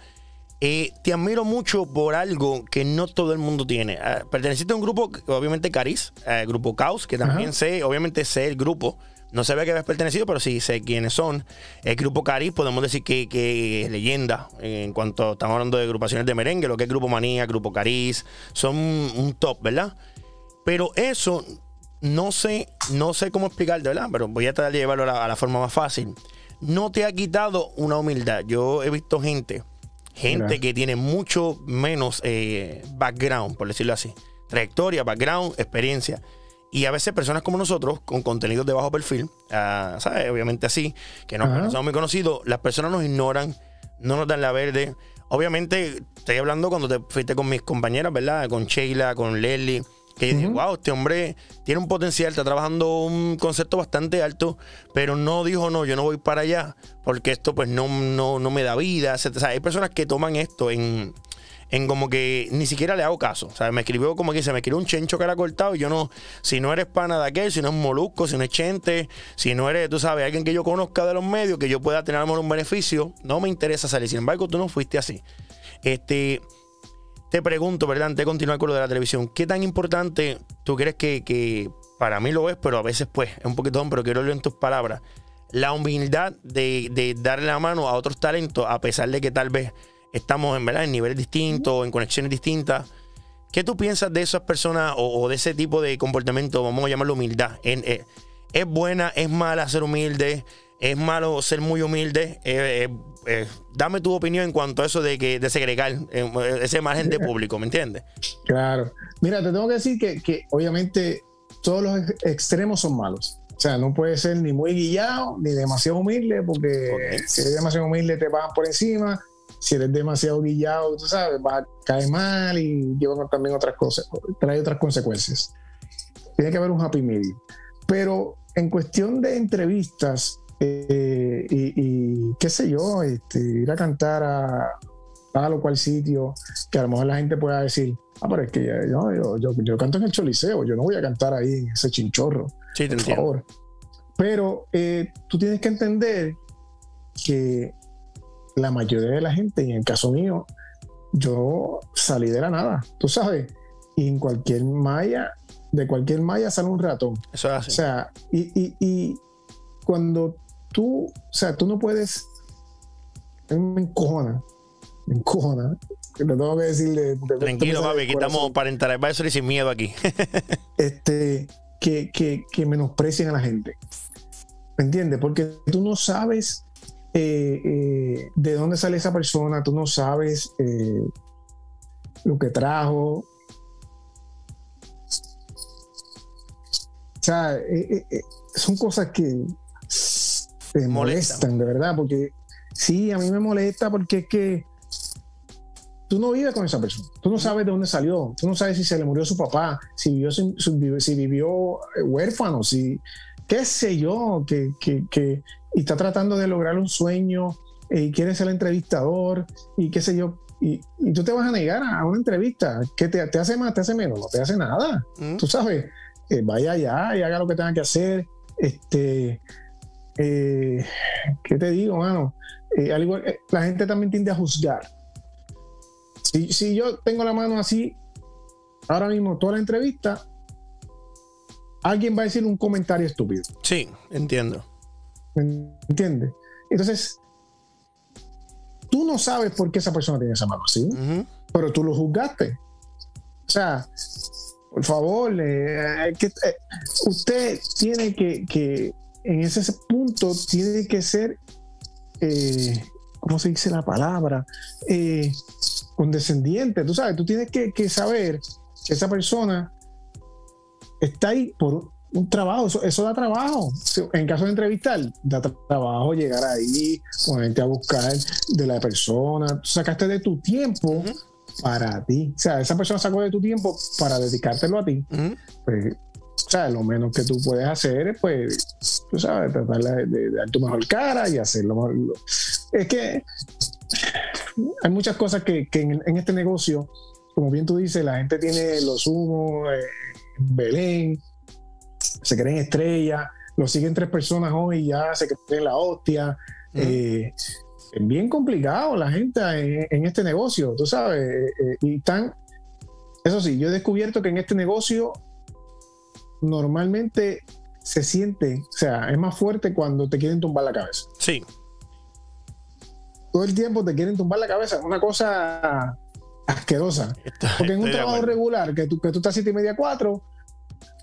Eh, te admiro mucho por algo que no todo el mundo tiene. Ah, perteneciste a un grupo, obviamente Caris, el eh, grupo Caos, que también sé, obviamente sé el grupo. No sabía que habías pertenecido, pero sí sé quiénes son. El grupo Caris, podemos decir que, es leyenda en cuanto estamos hablando de agrupaciones de merengue, lo que es Grupo Manía, Grupo Caris, son un top, ¿verdad? Pero eso no sé, no sé cómo explicar, ¿verdad? Pero voy a tratar de llevarlo a la forma más fácil. No te ha quitado una humildad. Yo he visto gente gente que tiene mucho menos eh, background, por decirlo así. Trayectoria, background, experiencia. Y a veces personas como nosotros, con contenidos de bajo perfil, ah, ¿sabes? Obviamente así, que no somos muy conocidos, las personas nos ignoran, no nos dan la verde. Obviamente, estoy hablando cuando te fuiste con mis compañeras, ¿verdad? Con Sheila, con Leslie que dije, wow, este hombre tiene un potencial, está trabajando un concepto bastante alto, pero no dijo, no, yo no voy para allá, porque esto pues no, no, no me da vida. O sea, hay personas que toman esto en, en como que ni siquiera le hago caso. O sea, me escribió como que se me escribió un chencho que era cortado y yo no, si no eres pana de aquel, si no es molusco, si no es chente, si no eres, tú sabes, alguien que yo conozca de los medios, que yo pueda tener un beneficio, no me interesa salir. Sin embargo, tú no fuiste así. Este, te pregunto, ¿verdad? Antes de continuar con lo de la televisión, ¿qué tan importante tú crees que, para mí lo es, pero a veces pues es un poquito, pero quiero leer en tus palabras, la humildad de, darle la mano a otros talentos, a pesar de que tal vez estamos en, ¿verdad? en niveles distintos, en conexiones distintas. ¿Qué tú piensas de esas personas o, de ese tipo de comportamiento, vamos a llamarlo humildad? Eh, ¿Es buena, es mala ser humilde? ¿Es malo ser muy humilde? Eh, eh, eh, dame tu opinión en cuanto a eso de que de segregar eh, ese margen de público, ¿me entiendes? Claro. Mira, te tengo que decir que, obviamente todos los extremos son malos. O sea, no puede ser ni muy guillado ni demasiado humilde, porque si eres demasiado humilde te vas por encima. Si eres demasiado guillado, tú sabes, vas a caer mal y lleva también otras cosas, trae otras consecuencias. Tiene que haber un happy medium. pero en cuestión de entrevistas eh, y, qué sé yo, este, ir a cantar a, a lo cual sitio, que a lo mejor la gente pueda decir, ah, pero es que yo, yo, canto en el Choliseo, yo no voy a cantar ahí en ese chinchorro, sí, por favor. Pero eh, tú tienes que entender que la mayoría de la gente, y en el caso mío, yo salí de la nada, tú sabes, y en cualquier malla, de cualquier malla sale un ratón. Eso es así. O sea, y, y, cuando tú, o sea, tú no puedes, me encojona, me encojona, lo tengo que decirle. Tranquilo, papi, aquí estamos para entrar y sin miedo aquí. este, que, que, que menosprecien a la gente. ¿Me entiendes? Porque tú no sabes eh, eh, de dónde sale esa persona, tú no sabes eh, lo que trajo. O sea, son cosas que te molestan, de verdad, porque sí, a mí me molesta porque es que tú no vives con esa persona, tú no sabes de dónde salió, tú no sabes si se le murió su papá, si vivió, si vivió huérfano, si, qué sé yo, que, que, y está tratando de lograr un sueño eh, y quiere ser el entrevistador y qué sé yo. Y, tú te vas a negar a una entrevista que te, hace más, te hace menos, no te hace nada. Mm. Tú sabes, eh, vaya allá y haga lo que tenga que hacer. Este, eh, ¿Qué te digo, mano? al igual, la gente también tiende a juzgar. Si, si yo tengo la mano así, ahora mismo toda la entrevista, alguien va a decir un comentario estúpido. Sí, entiendo. ¿Me entiendes? Entonces, tú no sabes por qué esa persona tiene esa mano así, pero tú lo juzgaste. O sea, por favor, eh, que, eh, usted tiene que, en ese punto, tiene que ser, eh, ¿cómo se dice la palabra? condescendiente. Tú sabes, tú tienes que, que saber que esa persona está ahí por un trabajo, eso, da trabajo. En caso de entrevistar, da trabajo llegar ahí, ponerte a buscar de la persona, sacaste de tu tiempo para ti. O sea, esa persona sacó de tu tiempo para dedicártelo a ti. Pues, o sea, lo menos que tú puedes hacer es, pues, tú sabes, tratar de, dar tu mejor cara y hacerlo mejor. Es que hay muchas cosas que, en, este negocio, como bien tú dices, la gente tiene los humos, eh, Belén, se creen estrellas, lo siguen tres personas hoy y ya se creen la hostia. Eh, es bien complicado la gente en, este negocio, tú sabes. Eh, y tan, eso sí, yo he descubierto que en este negocio normalmente se siente, o sea, es más fuerte cuando te quieren tumbar la cabeza. Sí. Todo el tiempo te quieren tumbar la cabeza, es una cosa asquerosa. Porque en un trabajo regular, que tú, que tú estás siete y media, cuatro,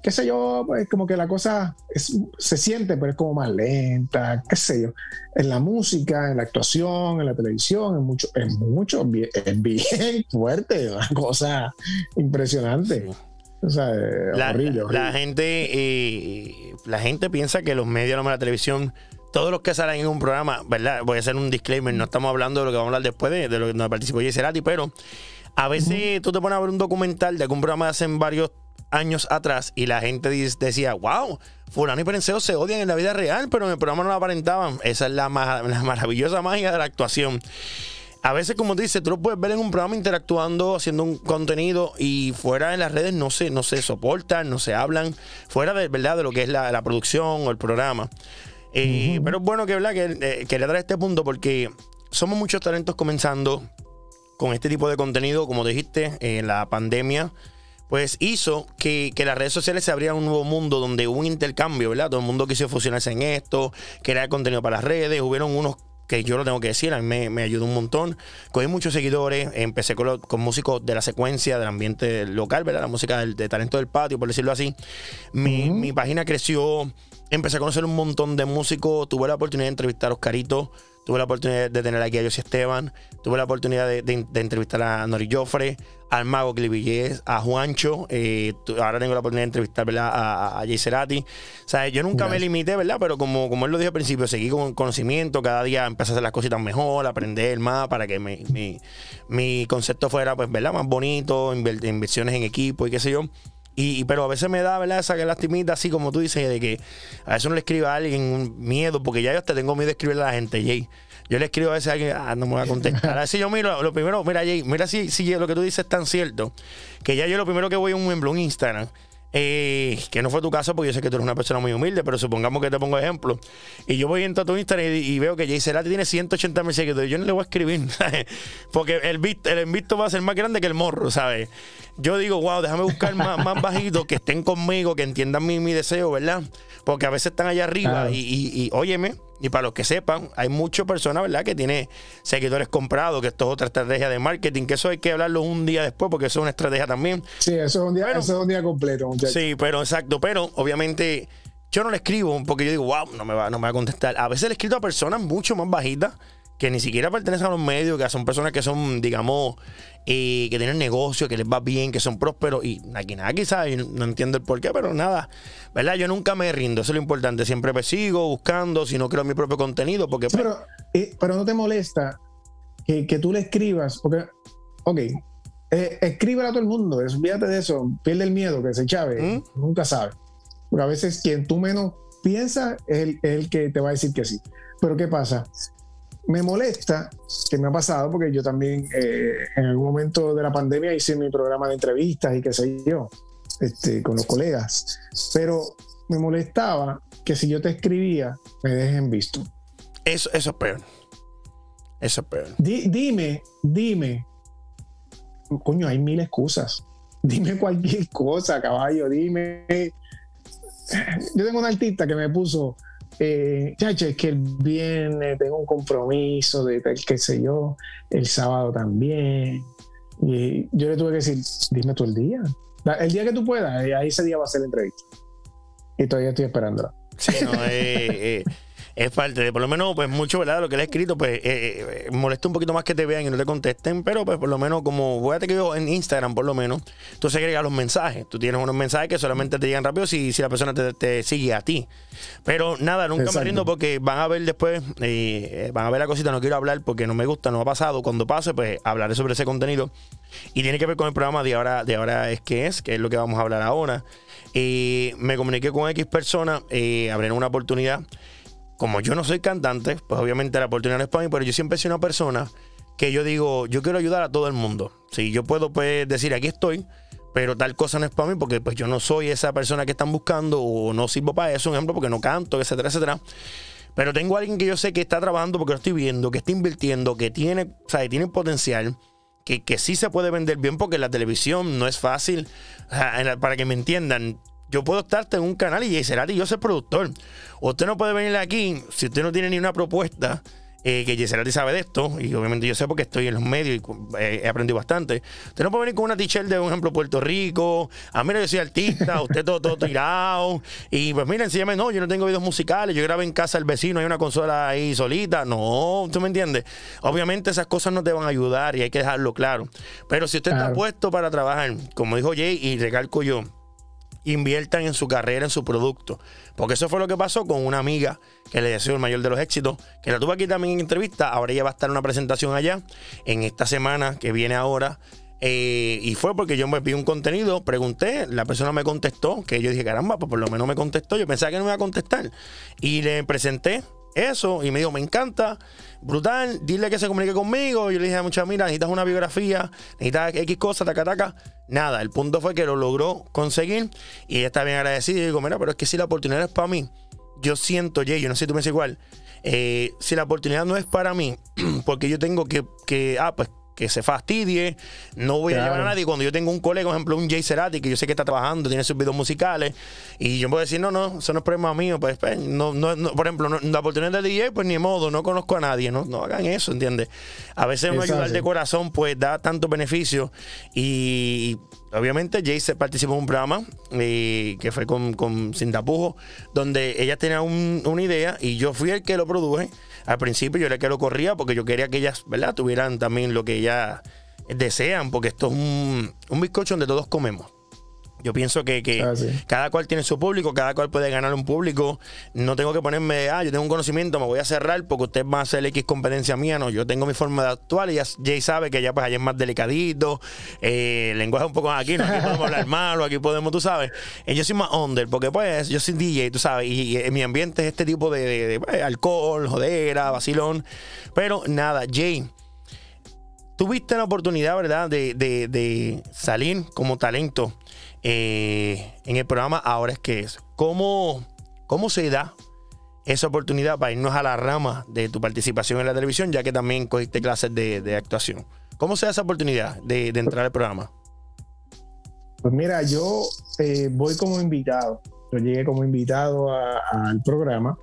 qué sé yo, pues como que la cosa se siente, pero es como más lenta, qué sé yo. En la música, en la actuación, en la televisión, es mucho, es mucho, es bien fuerte, una cosa impresionante. O sea, la, horrible, la, gente, eh, la gente piensa que los medios, de la televisión, todos los que salen en un programa, ¿verdad? Voy a hacer un disclaimer, no estamos hablando de lo que vamos a hablar después de, lo que participó Yeserati, pero a veces tú te pones a ver un documental de algún programa de hace varios años atrás y la gente decía, wow, fulano y Perenceo se odian en la vida real, pero en el programa no lo aparentaban. Esa es la, maravillosa magia de la actuación. A veces, como dices, tú lo puedes ver en un programa interactuando, haciendo un contenido y fuera de las redes no se, no se soportan, no se hablan, fuera de verdad de lo que es la, producción o el programa. Eh, pero es bueno que, ¿verdad? que eh, quería traer este punto porque somos muchos talentos comenzando con este tipo de contenido, como dijiste, en la pandemia pues hizo que, las redes sociales se abrieran un nuevo mundo donde hubo un intercambio, ¿verdad? Todo el mundo quiso fusionarse en esto, crear contenido para las redes, hubieron unos que yo lo tengo que decir, a mí me, ayudó un montón. Cogí muchos seguidores, empecé con, músicos de la secuencia, del ambiente local, ¿verdad? La música del, de talento del patio, por decirlo así. Mi, mi página creció, empecé a conocer un montón de músicos, tuve la oportunidad de entrevistar a Oscarito, tuve la oportunidad de tener aquí a José Esteban, tuve la oportunidad de, entrevistar a Nori Joffre, al Mago Clivillés, a Juancho, eh, ahora tengo la oportunidad de entrevistar a, a, Jay Cerati. O sea, yo nunca me limité, ¿verdad? Pero como, como él lo dijo al principio, seguí con conocimiento, cada día empecé a hacer las cositas mejor, aprender más para que mi, mi, concepto fuera, pues, ¿verdad? Más bonito, inversiones en equipo y qué sé yo. Y, pero a veces me da, ¿verdad? Esa lastimita, así como tú dices, de que a veces uno le escribe a alguien miedo, porque ya yo hasta tengo miedo de escribirle a la gente, Jay. Yo le escribo a veces a alguien, ah, no me va a contestar. Así yo miro, lo primero, mira, Jay, mira si, si lo que tú dices es tan cierto, que ya yo lo primero que voy a un, un Instagram, eh, que no fue tu caso, porque yo sé que tú eres una persona muy humilde, pero supongamos que te pongo ejemplo. Y yo voy a a tu Instagram y, veo que Jay Cerati tiene 180 mil seguidores. Yo no le voy a escribir, ¿sabes? Porque el, el va a ser más grande que el morro, ¿sabes? Yo digo, wow, déjame buscar más, más bajitos que estén conmigo, que entiendan mi, mi deseo, ¿verdad? Porque a veces están allá arriba y, y, y, óyeme, y para los que sepan, hay muchas personas, ¿verdad?, que tiene seguidores comprados, que esto es otra estrategia de marketing, que eso hay que hablarlo un día después, porque eso es una estrategia también. Sí, eso es un día, eso es un día completo, muchachos. Sí, pero exacto, pero obviamente yo no le escribo porque yo digo, wow, no me va, no me va a contestar. A veces le escribo a personas mucho más bajitas que ni siquiera pertenecen a los medios, que son personas que son, digamos, eh, que tienen negocio, que les va bien, que son prósperos. Y aquí nada, quizás, no entiendo el por qué, pero nada, ¿verdad? Yo nunca me rindo, eso es lo importante. Siempre me sigo buscando, si no creo mi propio contenido. porque pero, eh, pero no te molesta que, que, tú le escribas, porque, ok, eh, escríbele a todo el mundo, olvídate de eso, pierde el miedo, que se chave, ¿Mm? nunca sabe. Porque a veces quien tú menos piensas es el, el que te va a decir que sí. Pero ¿qué pasa? Me molesta, que me ha pasado, porque yo también eh, en algún momento de la pandemia hice mi programa de entrevistas y qué sé yo, este, con los colegas, pero me molestaba que si yo te escribía, me dejen visto. Eso, eso es peor. Eso es peor. dime, dime. Coño, hay mil excusas. Dime cualquier cosa, caballo, dime. Yo tengo una artista que me puso, eh, es que el viernes tengo un compromiso de tal, qué sé yo, el sábado también. Y yo le tuve que decir, dime tú el día. El día que tú puedas, eh, ahí ese día va a ser la entrevista. Y todavía estoy esperándola. Sí, no, eh, eh es parte de, por lo menos, pues mucho, ¿verdad? Lo que le he escrito, pues eh, eh, molesta un poquito más que te vean y no te contesten, pero pues por lo menos, como fíjate que yo en Instagram, por lo menos, tú se agregas los mensajes. Tú tienes unos mensajes que solamente te llegan rápido si, si la persona te, sigue a ti. Pero nada, nunca me rindo porque van a ver después, eh, van a ver la cosita, no quiero hablar porque no me gusta, no ha pasado. Cuando pase, pues hablaré sobre ese contenido. Y tiene que ver con el programa de ahora, de ahora es que es, que es lo que vamos a hablar ahora. me comuniqué con X personas, eh, una oportunidad como yo no soy cantante, pues obviamente la oportunidad no es para mí, pero yo siempre soy una persona que yo digo, yo quiero ayudar a todo el mundo. Si yo puedo pues, decir, aquí estoy, pero tal cosa no es para mí porque pues yo no soy esa persona que están buscando o no sirvo para eso, un ejemplo, porque no canto, etcétera, etcétera. Pero tengo a alguien que yo sé que está trabajando porque lo estoy viendo, que está invirtiendo, que tiene, o sea, tiene potencial, que, que sí se puede vender bien porque la televisión no es fácil. para que me entiendan, yo puedo estar en un canal y Yeserati, yo soy productor. Usted no puede venir aquí si usted no tiene ni una propuesta. Eh, que Yeserati sabe de esto, y obviamente yo sé porque estoy en los medios y eh, he aprendido bastante. Usted no puede venir con una t-shirt de, por ejemplo, Puerto Rico. Ah, mira, yo soy artista, usted todo, todo tirado. Y pues mira, enséñame, no, yo no tengo videos musicales, yo grabé en casa del vecino, hay una consola ahí solita. No, ¿usted me entiende? Obviamente esas cosas no te van a ayudar y hay que dejarlo claro. Pero si usted está puesto para trabajar, como dijo Jay, y recalco yo, inviertan en su carrera, en su producto. Porque eso fue lo que pasó con una amiga que le deseo el mayor de los éxitos, que la tuve aquí también en entrevista. Ahora ella va a estar en una presentación allá en esta semana que viene ahora. Eh, y fue porque yo me vi un contenido, pregunté, la persona me contestó, que yo dije, caramba, pues por lo menos me contestó. Yo pensaba que no me iba a contestar. Y le presenté eso y me dijo, me encanta, brutal, dile que se comunique conmigo. Yo le dije a muchas, mira, necesitas una biografía, necesitas X cosas, taca, taca. Nada, el punto fue que lo logró conseguir y ella está bien agradecida. Y digo, mira, pero es que si la oportunidad es para mí, yo siento, Jay, yo no sé si tú me dices igual, eh, si la oportunidad no es para mí, porque yo tengo que, que ah, pues que se fastidie. No voy a llevar a nadie. Cuando yo tengo un colega, por ejemplo, un Jay Cerati, que yo sé que está trabajando, tiene sus videos musicales, y yo puedo decir, no, no, eso no es problema mío. Pues, pues no, no, por ejemplo, la oportunidad de DJ, pues ni modo, no conozco a nadie. No, no hagan eso, ¿entiendes? A veces uno ayudar de corazón, pues da tanto beneficio. Y obviamente Jay participó en un programa eh, que fue con, con Sin donde ella tenía una idea y yo fui el que lo produje al principio yo era que lo corría porque yo quería que ellas, ¿verdad?, tuvieran también lo que ellas desean, porque esto es un, un bizcocho donde todos comemos. Yo pienso que, que ah, cada cual tiene su público, cada cual puede ganar un público. No tengo que ponerme, ah, yo tengo un conocimiento, me voy a cerrar porque usted va a hacer X competencia mía. No, yo tengo mi forma de actuar y ya Jay sabe que ya pues allá es más delicadito, eh, el lenguaje un poco aquí, no, aquí podemos hablar malo, aquí podemos, tú sabes. Eh, yo soy más under porque pues yo soy DJ, tú sabes, y, mi ambiente es este tipo de, pues, alcohol, jodera, vacilón. Pero nada, Jay tuviste la oportunidad, ¿verdad?, de, de, de, salir como talento eh, en el programa Ahora es que es. ¿Cómo, ¿Cómo se da esa oportunidad para irnos a la rama de tu participación en la televisión, ya que también cogiste clases de, actuación? ¿Cómo se da esa oportunidad de, entrar al programa? Pues mira, yo eh, voy como invitado. Yo llegué como invitado al programa.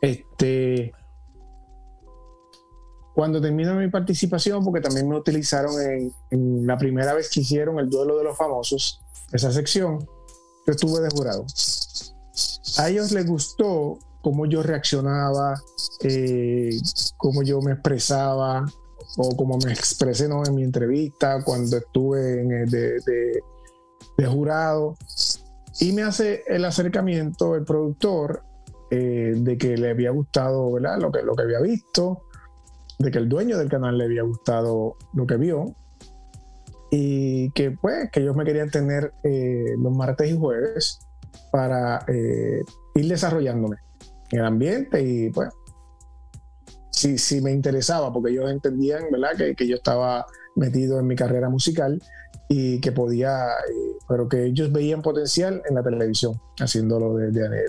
Este, cuando termino mi participación, porque también me utilizaron en, en, la primera vez que hicieron el duelo de los famosos, esa sección, yo estuve de jurado. A ellos les gustó cómo yo reaccionaba, eh, cómo yo me expresaba o cómo me expresé en mi entrevista cuando estuve en de, de, jurado. Y me hace el acercamiento el productor eh, de que le había gustado ¿verdad? Lo, que, lo que había visto, de que el dueño del canal le había gustado lo que vio y que pues que ellos me querían tener eh, los martes y jueves para eh, ir desarrollándome en el ambiente y pues si, si me interesaba porque ellos entendían verdad que, que, yo estaba metido en mi carrera musical y que podía eh, pero que ellos veían potencial en la televisión haciéndolo de, de,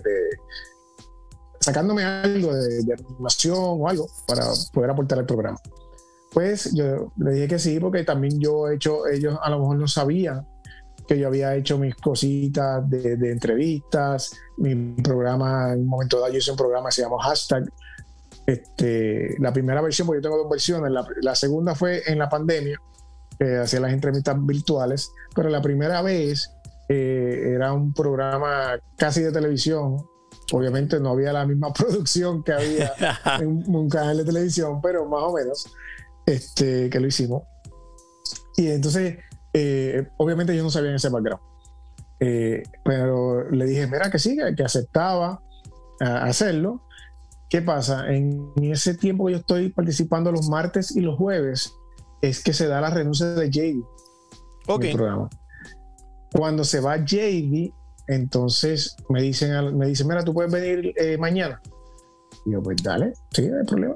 sacándome algo de, de animación o algo para poder aportar al programa pues yo le dije que sí, porque también yo he hecho, ellos a lo mejor no sabían que yo había hecho mis cositas de, entrevistas, mi programa, en un momento dado yo hice un programa que se llama Hashtag. Este, la primera versión, porque yo tengo dos versiones, la, segunda fue en la pandemia, que hacía las entrevistas virtuales, pero la primera vez eh, era un programa casi de televisión, obviamente no había la misma producción que había en un canal de televisión, pero más o menos este, que lo hicimos. Y entonces, eh, obviamente yo no sabía ese background. Eh, pero le dije, mira, que sí, que aceptaba hacerlo. ¿Qué pasa? En ese tiempo que yo estoy participando los martes y los jueves, es que se da la renuncia de JD en el programa. Cuando se va JD, entonces me dicen, me dicen, mira, tú puedes venir eh, mañana. Y yo, pues dale, sí, no hay problema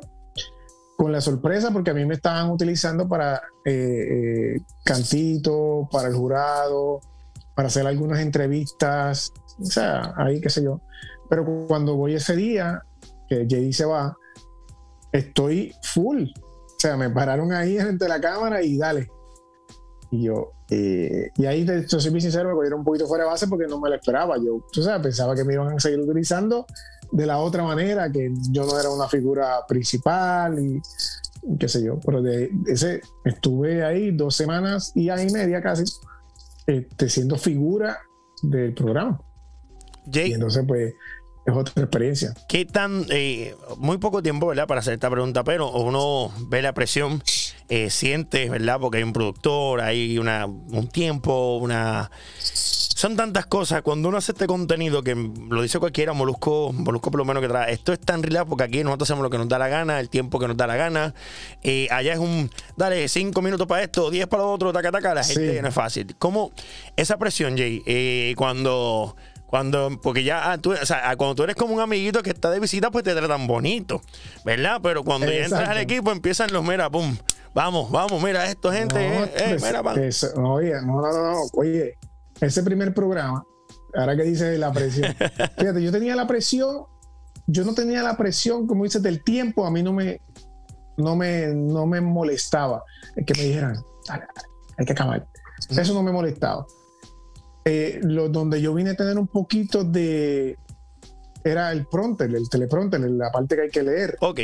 con la sorpresa porque a mí me estaban utilizando para eh, eh, cantito, para el jurado, para hacer algunas entrevistas, o sea, ahí qué sé yo. Pero cuando voy ese día, que JD se va, estoy full. O sea, me pararon ahí frente de la cámara y dale. Y yo, eh, y ahí, de hecho, soy muy sincero, me cogieron un poquito fuera de base porque no me lo esperaba. Yo, tú sabes, pensaba que me iban a seguir utilizando de la otra manera, que yo no era una figura principal y qué sé yo, pero de ese estuve ahí dos semanas y y media casi este, siendo figura del programa. y entonces pues es otra experiencia. ¿Qué tan, eh, muy poco tiempo, ¿verdad? Para hacer esta pregunta, pero uno ve la presión, eh, siente, ¿verdad? Porque hay un productor, hay una, un tiempo, una son tantas cosas. Cuando uno hace este contenido, que lo dice cualquiera, Molusco, Molusco por lo menos que trae, esto es tan relax porque aquí nosotros hacemos lo que nos da la gana, el tiempo que nos da la gana. Eh, allá es un, dale, cinco minutos para esto, diez para lo otro, taca, taca, la gente no es fácil. ¿Cómo esa presión, Jay, eh, cuando... Cuando, porque ya, ah, tú, o sea, cuando tú eres como un amiguito que está de visita, pues te tratan bonito, ¿verdad? Pero cuando ya entras al equipo, empiezan los, mira, pum, vamos, vamos, mira esto, gente, eh, eh, mira, oye, no, no, no, oye, ese primer programa, ahora que dice la presión, fíjate, yo tenía la presión, yo no tenía la presión, como dices, del tiempo, a mí no me, no me, no me molestaba que me dijeran, dale, hay que acabar. Eso no me molestaba. Eh, lo, donde yo vine a tener un poquito de, era el pronter, el teleprompter, la parte que hay que leer. Ok.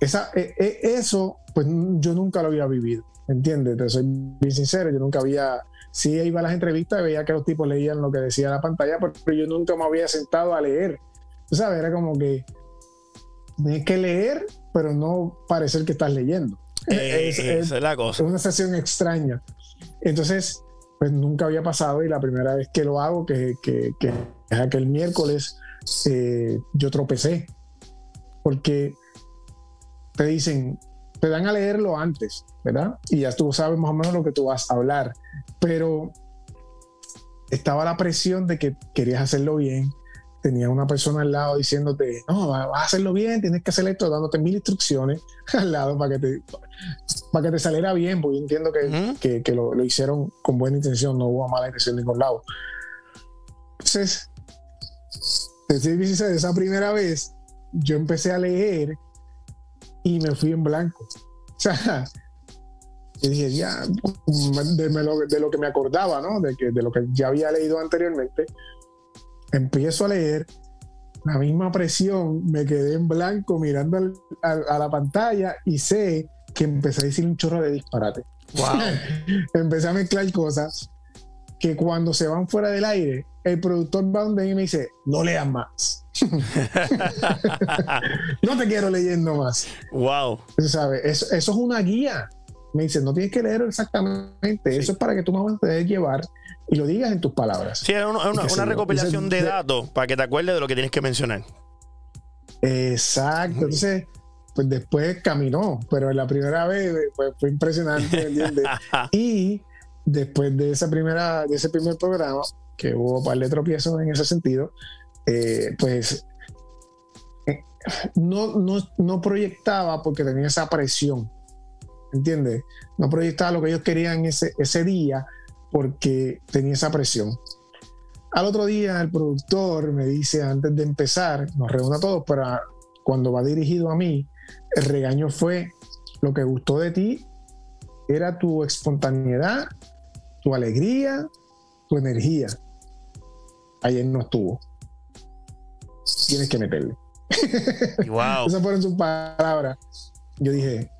Esa, e, e, eso, pues yo nunca lo había vivido, ¿entiendes? Te soy bien sincero, yo nunca había sí iba a las entrevistas y veía que los tipos leían lo que decía la pantalla, pero yo nunca me había sentado a leer. Tú sabes, era como que tienes que leer, pero no parecer que estás leyendo. Eh, es, esa es la cosa. Es una sesión extraña. Entonces, pues nunca había pasado y la primera vez que lo hago, que, que, que es aquel miércoles, eh, yo tropecé. Porque te dicen, te dan a leerlo antes, ¿verdad? Y ya tú sabes más o menos lo que tú vas a hablar. Pero estaba la presión de que querías hacerlo bien. Tenía una persona al lado diciéndote, no, vas a hacerlo bien, tienes que hacer esto, dándote mil instrucciones al lado para que te, para que te saliera bien, porque yo entiendo que, que, lo, lo, hicieron con buena intención, no hubo mala intención de ningún lado. Entonces, desde esa primera vez, yo empecé a leer y me fui en blanco. O sea, y dije, ya, de, lo, que me acordaba, ¿no? De, que, de lo que ya había leído anteriormente, empiezo a leer, la misma presión, me quedé en blanco mirando a, la pantalla y sé que empecé a decir un chorro de disparate. Wow. empecé a mezclar cosas que cuando se van fuera del aire, el productor va donde y me dice, no leas más. no te quiero leyendo más. Wow. ¿Sabes? Eso, eso, es una guía. Me dice, no tienes que leerlo exactamente. Eso es para que tú me vas a llevar y lo digas en tus palabras. Sí, es una, recopilación de datos para que te acuerdes de lo que tienes que mencionar. Exacto. Entonces, pues después caminó, pero la primera vez pues, fue impresionante, ¿entiendes? y después de esa primera, de ese primer programa, que hubo un par de tropiezos en ese sentido, eh, pues eh, no, no, no, proyectaba porque tenía esa presión, ¿entiendes? No proyectaba lo que ellos querían ese, ese día porque tenía esa presión. Al otro día el productor me dice, antes de empezar, nos reúne a todos, pero cuando va dirigido a mí, el regaño fue, lo que gustó de ti era tu espontaneidad, tu alegría, tu energía. Ayer no estuvo tienes que meterle. Wow. Esas fueron sus palabras. Yo dije,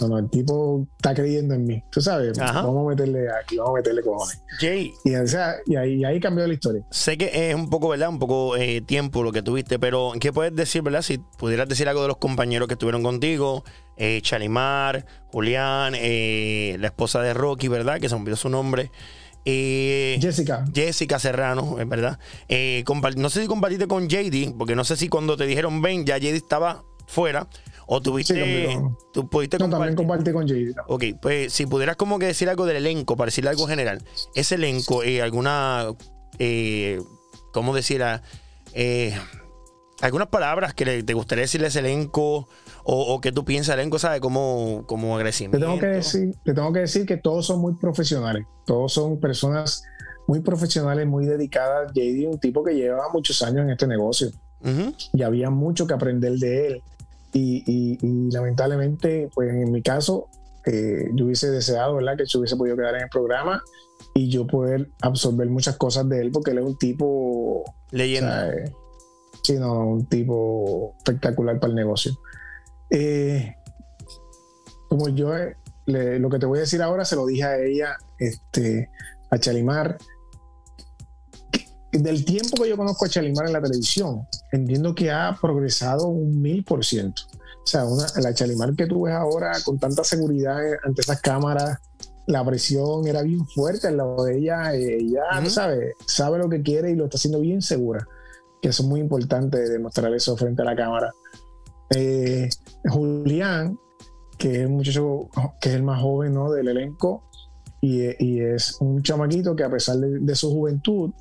no, no, el tipo está creyendo en mí. Tú sabes, vamos a meterle aquí, vamos a meterle cojones. Jay. Y, y, ahí, ahí, cambió la historia. Sé que es un poco, ¿verdad? Un poco eh, tiempo lo que tuviste, pero ¿qué puedes decir, verdad? Si pudieras decir algo de los compañeros que estuvieron contigo, eh, Chalimar, Julián, eh, la esposa de Rocky, ¿verdad? Que se me olvidó su nombre. Eh, Jessica. Jessica Serrano, es verdad. Eh, no sé si compartiste con JD, porque no sé si cuando te dijeron ven, ya JD estaba fuera. O tuviste. tú pudiste no, también compartí con JD. Ok, pues si pudieras como que decir algo del elenco, para decirle algo general. Ese elenco, eh, alguna. Eh, ¿Cómo decir? algunas palabras que te gustaría decirle a ese elenco o, que tú piensas elenco, ¿sabes? Como, como agradecimiento. Te tengo, que decir, te tengo que decir que todos son muy profesionales. Todos son personas muy profesionales, muy dedicadas. JD un tipo que lleva muchos años en este negocio. Y había mucho que aprender de él. Y, lamentablemente, pues en mi caso, eh, yo hubiese deseado, ¿verdad? Que se hubiese podido quedar en el programa y yo poder absorber muchas cosas de él porque él es un tipo... Leyenda. sí, no, un tipo espectacular para el negocio. Eh, como yo eh, lo que te voy a decir ahora se lo dije a ella, este, a Chalimar. Del tiempo que yo conozco a Chalimar en la televisión, entiendo que ha progresado un mil por ciento. O sea, la Chalimar que tú ves ahora con tanta seguridad ante esas cámaras, la presión era bien fuerte al lado de ella. Ella, sabe, sabe lo que quiere y lo está haciendo bien segura. Que eso es muy importante demostrar eso frente a la cámara. Eh, Julián, que es un muchacho que es el más joven ¿no? del elenco, y, es un chamaquito que a pesar de, su juventud,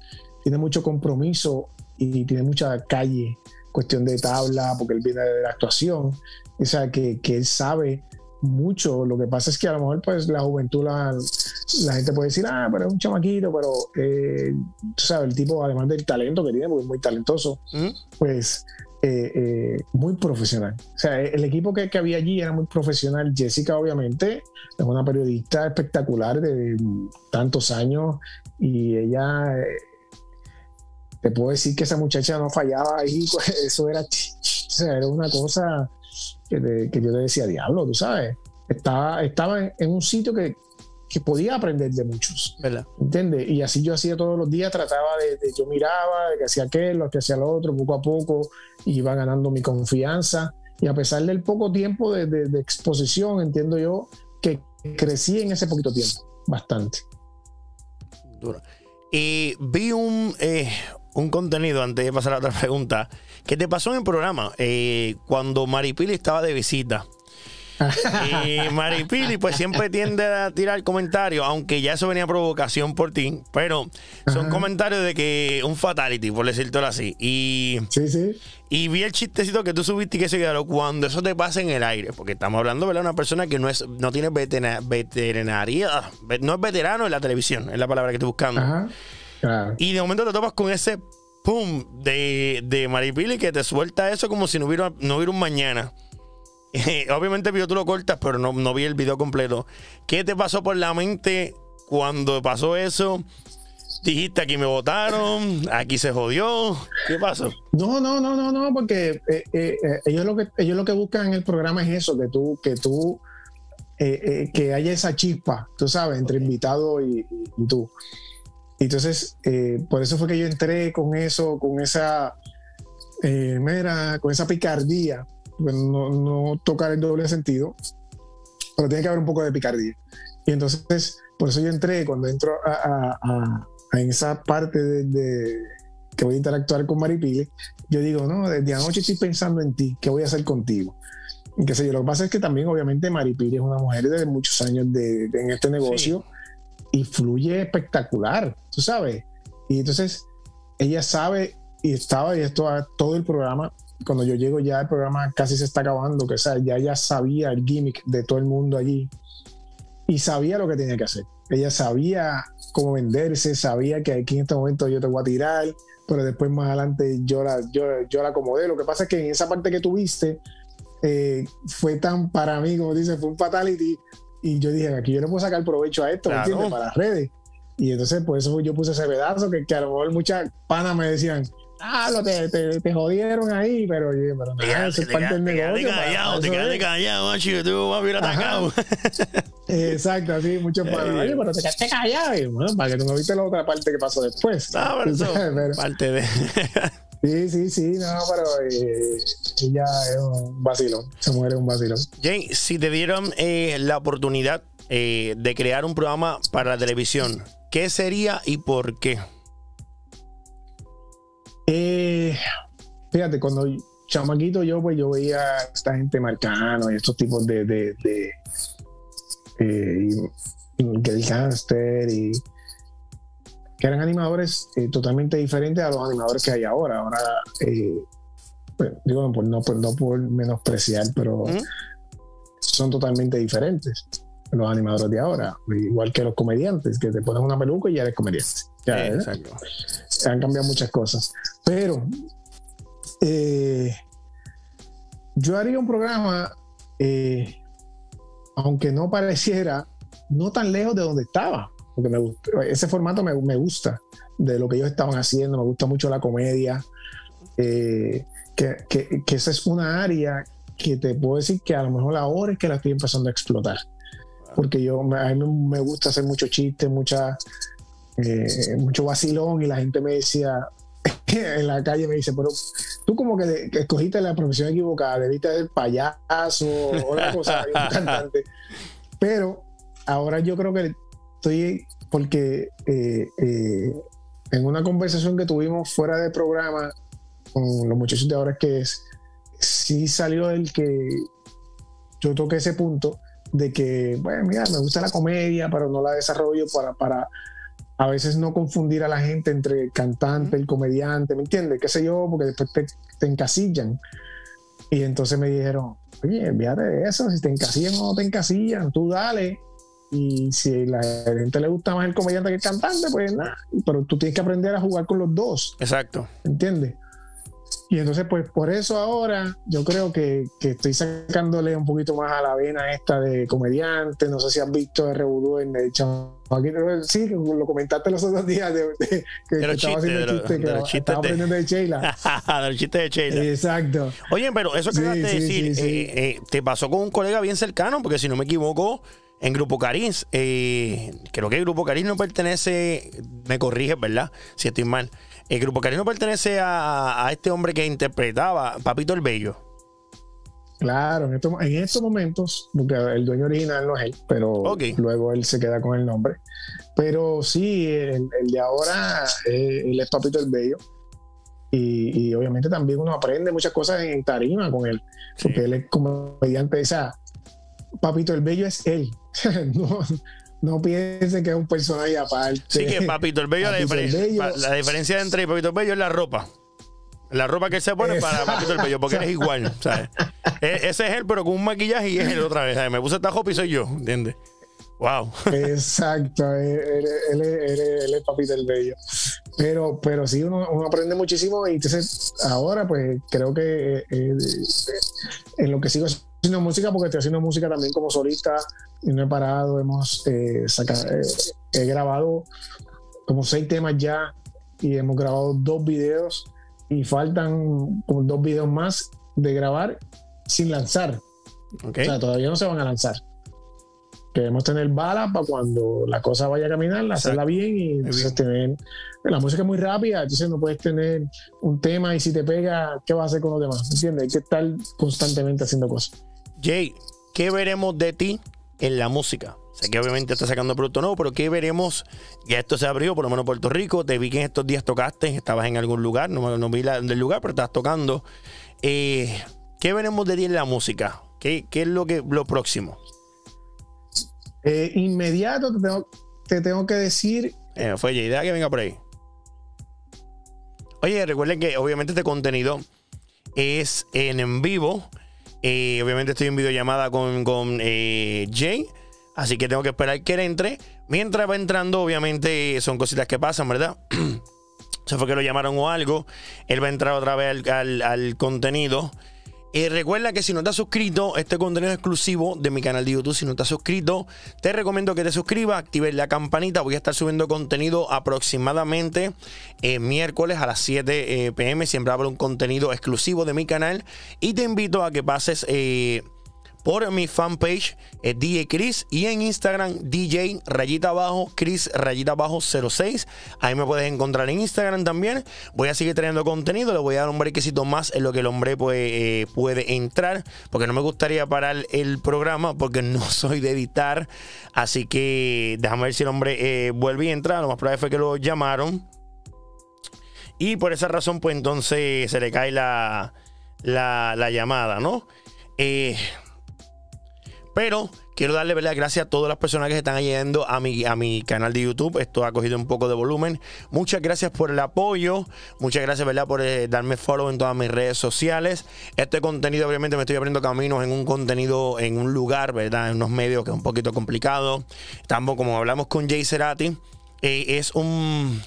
tiene mucho compromiso y tiene mucha calle, cuestión de tabla, porque él viene de la actuación, o sea, que, que él sabe mucho. Lo que pasa es que a lo mejor, pues, la juventud, la, la gente puede decir, ah, pero es un chamaquito, pero, eh, tú sabes, el tipo, además del talento que tiene, porque es muy talentoso, pues eh, eh, muy profesional. O sea, el equipo que, había allí era muy profesional. Jessica, obviamente, es una periodista espectacular de tantos años y ella, eh, te puedo decir que esa muchacha no fallaba ahí, pues, eso era, era una cosa que, yo te decía, diablo, tú sabes. Estaba, estaba en un sitio que, que podía aprender de muchos. ¿Verdad? ¿Entiendes? Y así yo hacía todos los días, trataba de, yo miraba, de que hacía aquello, que hacía lo otro, poco a poco iba ganando mi confianza. Y a pesar del poco tiempo de, de, exposición, entiendo yo que crecí en ese poquito tiempo, bastante. Duro. Y vi un, eh, un contenido, antes de pasar a otra pregunta, que te pasó en el programa eh, cuando Maripili estaba de visita. y Maripili pues siempre tiende a tirar comentarios, aunque ya eso venía provocación por ti, pero son comentarios de que un fatality, por decirlo así. Y, sí, sí. y vi el chistecito que tú subiste y que se quedó cuando eso te pasa en el aire, porque estamos hablando de una persona que no es no tiene veterinaria, no es veterano en la televisión, es la palabra que estoy buscando. Y de momento te topas con ese pum de, de Maripili que te suelta eso como si no hubiera, no hubiera un mañana. obviamente el video tú lo cortas, pero no, no vi el video completo. ¿Qué te pasó por la mente cuando pasó eso? Dijiste aquí me votaron, aquí se jodió. ¿Qué pasó? No, no, no, no, no, porque eh, eh, eh, ellos lo que ellos lo que buscan en el programa es eso, que tú, que tú, que haya esa chispa, tú sabes, entre invitado y, tú. Entonces, por eso fue que yo entré con eso, con esa, mira, con esa picardía, no, no tocar el doble sentido, pero tiene que haber un poco de picardía. Y entonces, por eso yo entré, cuando entro a, a, esa parte de, que voy a interactuar con Maripile, yo digo, no, desde anoche estoy pensando en ti, ¿qué voy a hacer contigo? Y qué sé yo, lo que pasa es que también, obviamente, Maripili es una mujer de muchos años de, en este negocio y fluye espectacular, tú sabes. Y entonces, ella sabe y estaba, y esto todo el programa, cuando yo llego ya el programa casi se está acabando, que sea, ya ella sabía el gimmick de todo el mundo allí y sabía lo que tenía que hacer. Ella sabía cómo venderse, sabía que aquí en este momento yo te voy a tirar, pero después más adelante yo la, yo, yo la acomodé. Lo que pasa es que en esa parte que tuviste eh, fue tan para mí, como dice, fue un fatality y yo dije, aquí yo le puedo sacar provecho a esto, entiendes? Para las redes. Y entonces por eso yo puse ese pedazo que, que a lo mejor muchas panas me decían, ah, lo te, te, te, jodieron ahí, pero oye, pero nada, eso es parte del negocio. Te callado, te quedaste callado, macho, tú vas a ir atacado. Exacto, así, muchos para, oye, pero te quedaste callado, y, bueno, para que tú no viste la otra parte que pasó después. No, pero eso, parte de... Sí, sí, sí, no, pero eh, ella es un vacilón, se muere un vacilón. Jane, si te dieron eh, la oportunidad eh, de crear un programa para la televisión, ¿qué sería y por qué? Eh, fíjate, cuando chamaquito yo, pues yo veía a esta gente marcano y estos tipos de, de, de eh, y que eran animadores eh, totalmente diferentes a los animadores que hay ahora. Ahora, eh, pues, digo, no, no por menospreciar, pero son totalmente diferentes los animadores de ahora, igual que los comediantes, que te ponen una peluca y ya eres comediante. exacto han cambiado muchas cosas. Pero eh, yo haría un programa, eh, aunque no pareciera, no tan lejos de donde estaba, porque me ese formato me, gusta, de lo que ellos estaban haciendo, me gusta mucho la comedia, eh, que, que, esa es una área que te puedo decir que a lo mejor ahora es que la estoy empezando a explotar. Porque yo, a mí me gusta hacer muchos chistes, muchas eh, mucho vacilón y la gente me decía en la calle me dice, pero tú como que, escogiste la profesión equivocada, debiste ser payaso o otra cosa, cantante. Pero ahora yo creo que estoy, porque eh, eh, en una conversación que tuvimos fuera de programa con los muchachos de ahora que es, sí salió el que yo toqué ese punto de que, bueno, mira, me gusta la comedia, pero no la desarrollo para, para a veces no confundir a la gente entre el cantante, el comediante, ¿me entiendes? ¿Qué sé yo? Porque después te, encasillan. Y entonces me dijeron, oye, fíjate de eso, si te encasillan o no te encasillan, tú dale. Y si a la gente le gusta más el comediante que el cantante, pues nada. Pero tú tienes que aprender a jugar con los dos. Exacto. ¿Entiendes? Y entonces, pues por eso ahora yo creo que, que, estoy sacándole un poquito más a la vena esta de comediante. No sé si has visto el Rebudo en el Sí, lo comentaste los otros días de, que, estaba haciendo el chiste, que estaba aprendiendo de Sheila. del chiste de Sheila. Exacto. Oye, pero eso que sí, decir, eh, eh, te pasó con un colega bien cercano, porque si no me equivoco, en Grupo Carins, eh, creo que el Grupo Carins no pertenece, me corriges, ¿verdad? Si estoy mal el Grupo Carino pertenece a, este hombre que interpretaba Papito el Bello. Claro, en estos, en estos momentos, porque el dueño original no es él, pero luego él se queda con el nombre. Pero sí, el, de ahora, eh, él es Papito el Bello. Y, obviamente también uno aprende muchas cosas en tarima con él, porque él es comediante. O sea, Papito el Bello es él. no, no piensen que es un personaje aparte. Sí, que Papito el Bello, la, diferencia, la diferencia entre Papito el Bello es la ropa. La ropa que él se pone para Papito el Bello, porque eres igual, ¿sabes? E, ese es él, pero con un maquillaje y es él otra vez. Me puse esta ropa y soy yo, ¿entiendes? Wow. Exacto, él, es Papito el Bello. Pero, pero sí, uno, aprende muchísimo y entonces ahora pues creo que eh, eh, en lo que sigo haciendo música, porque estoy haciendo música también como solista y no he parado, hemos eh, sacado, he grabado como seis temas ya y hemos grabado dos videos y faltan como dos videos más de grabar sin lanzar. O sea, todavía no se van a lanzar. Queremos tener balas para cuando la cosa vaya a caminar, hacerla bien y entonces tener. La música es muy rápida, entonces no puedes tener un tema y si te pega, ¿qué vas a hacer con los demás? ¿Entiendes? Hay que estar constantemente haciendo cosas. Jay, ¿qué veremos de ti en la música? Sé que obviamente está sacando producto nuevo, pero ¿qué veremos? Ya esto se abrió, por lo menos Puerto Rico. Te vi que en estos días tocaste, estabas en algún lugar, no, no vi la, del lugar, pero estás tocando. Eh, ¿Qué veremos de ti en la música? ¿Qué, es lo, que, lo próximo? Eh, inmediato te tengo, que decir. Eh, fue idea que venga por ahí. Oye, recuerden que obviamente este contenido es en, en vivo. obviamente estoy en videollamada con, con Jay. Así que tengo que esperar que él entre. Mientras va entrando, obviamente son cositas que pasan, ¿verdad? Se fue que lo llamaron o algo. Él va a entrar otra vez al, contenido. Y recuerda que si no estás suscrito, este contenido exclusivo de mi canal de YouTube. Si no estás suscrito, te recomiendo que te suscribas, actives la campanita. Voy a estar subiendo contenido aproximadamente eh, miércoles a las 7 eh, pm. Siempre habrá un contenido exclusivo de mi canal. Y te invito a que pases. Por mi fanpage eh, DJ Chris y en Instagram DJ rayita abajo Chris rayita abajo 06. Ahí me puedes encontrar en Instagram también. Voy a seguir trayendo contenido, le voy a dar un brequecito más en lo que el hombre puede, eh, puede entrar, porque no me gustaría parar el programa porque no soy de editar. Así que déjame ver si el hombre eh, vuelve y entra. Lo más probable fue que lo llamaron. Y por esa razón, pues entonces se le cae la, la, la llamada, ¿no? Eh, pero quiero darle ¿verdad? gracias a todas las personas que están yendo a mi, a mi canal de YouTube. Esto ha cogido un poco de volumen. Muchas gracias por el apoyo. Muchas gracias ¿verdad? por eh, darme follow en todas mis redes sociales. Este contenido, obviamente, me estoy abriendo caminos en un contenido, en un lugar, ¿verdad? En unos medios que es un poquito complicado. Estamos, como hablamos con Jay Cerati, eh, es un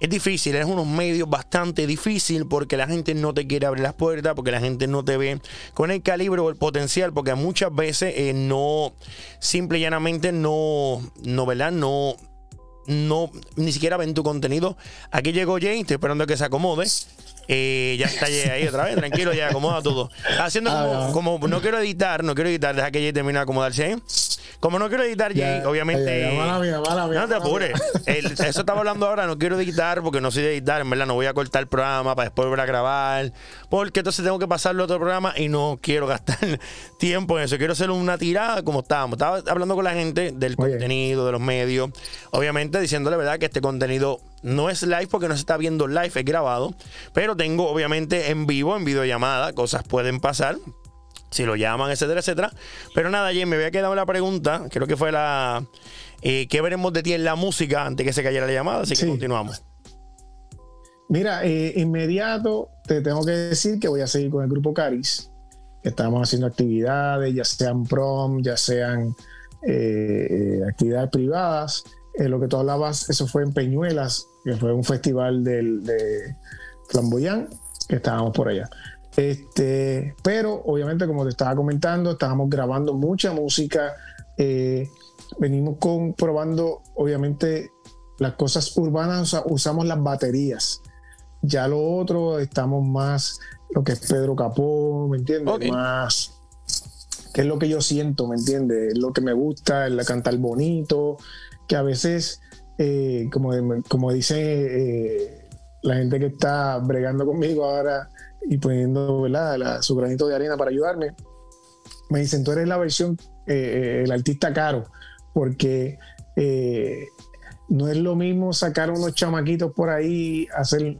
es difícil, es unos medios bastante difícil porque la gente no te quiere abrir las puertas, porque la gente no te ve con el calibre o el potencial, porque muchas veces eh, no, simple y llanamente no, no, ¿verdad? No, no, ni siquiera ven tu contenido. Aquí llegó Jay, estoy esperando que se acomode. Eh, ya está ahí otra vez, tranquilo, ya acomoda todo. Haciendo ah, como, no quiero editar, no quiero editar, deja que Jay termine de acomodarse. Como no quiero editar, Jay, obviamente. no te apures. eso estaba hablando ahora, no quiero editar porque no soy de editar, en verdad, no voy a cortar el programa para después volver a grabar. Porque entonces tengo que pasarlo a otro programa y no quiero gastar tiempo en eso. Quiero hacer una tirada como estábamos. Estaba hablando con la gente del contenido, de los medios. Obviamente diciéndole, ¿verdad?, que este contenido no es live porque no se está viendo live, es grabado. Pero tengo, obviamente, en vivo, en videollamada, cosas pueden pasar si lo llaman, etcétera, etcétera. Pero nada, Jay, me había quedado la pregunta, creo que fue la... Eh, ¿Qué veremos de ti en la música antes que se cayera la llamada? Así que continuamos. Mira, eh, inmediato te tengo que decir que voy a seguir con el grupo Caris. Estamos haciendo actividades, ya sean prom, ya sean eh, actividades privadas. Lo que tú hablabas, eso fue en Peñuelas, que fue un festival del, de Flamboyán, que estábamos por allá. Este, pero obviamente, como te estaba comentando, estábamos grabando mucha música. Eh, venimos con, probando, obviamente, las cosas urbanas, usamos las baterías. Ya lo otro, estamos más lo que es Pedro Capó, ¿me entiendes? Más que es lo que yo siento, ¿me entiendes? Es lo que me gusta, el cantar bonito, que a veces, eh, como, como dice eh, la gente que está bregando conmigo ahora y poniendo ¿verdad? su granito de arena para ayudarme, me dicen, tú eres la versión, eh, el artista caro, porque no es lo mismo sacar unos chamaquitos por ahí, hacer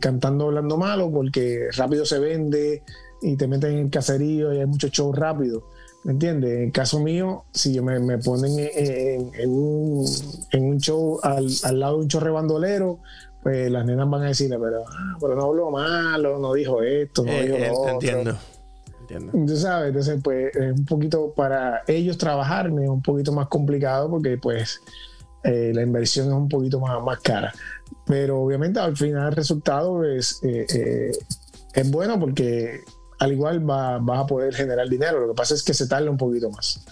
cantando hablando malo, porque rápido se vende y te meten en caserío y hay mucho show rápido ¿Me entiendes? En el caso mío, si yo me, me ponen en, un, en, un, show al, al, lado de un chorre bandolero, pues las nenas van a decirle, pero, ah, pero no habló malo, no dijo esto, no eh, dijo lo otro. Entiendo. Entiendo. sabes, entonces pues es un poquito para ellos trabajar, es un poquito más complicado porque pues eh, la inversión es un poquito más, más cara. Pero obviamente al final el resultado es, eh, es bueno porque al igual vas a poder generar dinero. Lo que pasa es que se tarda un poquito más.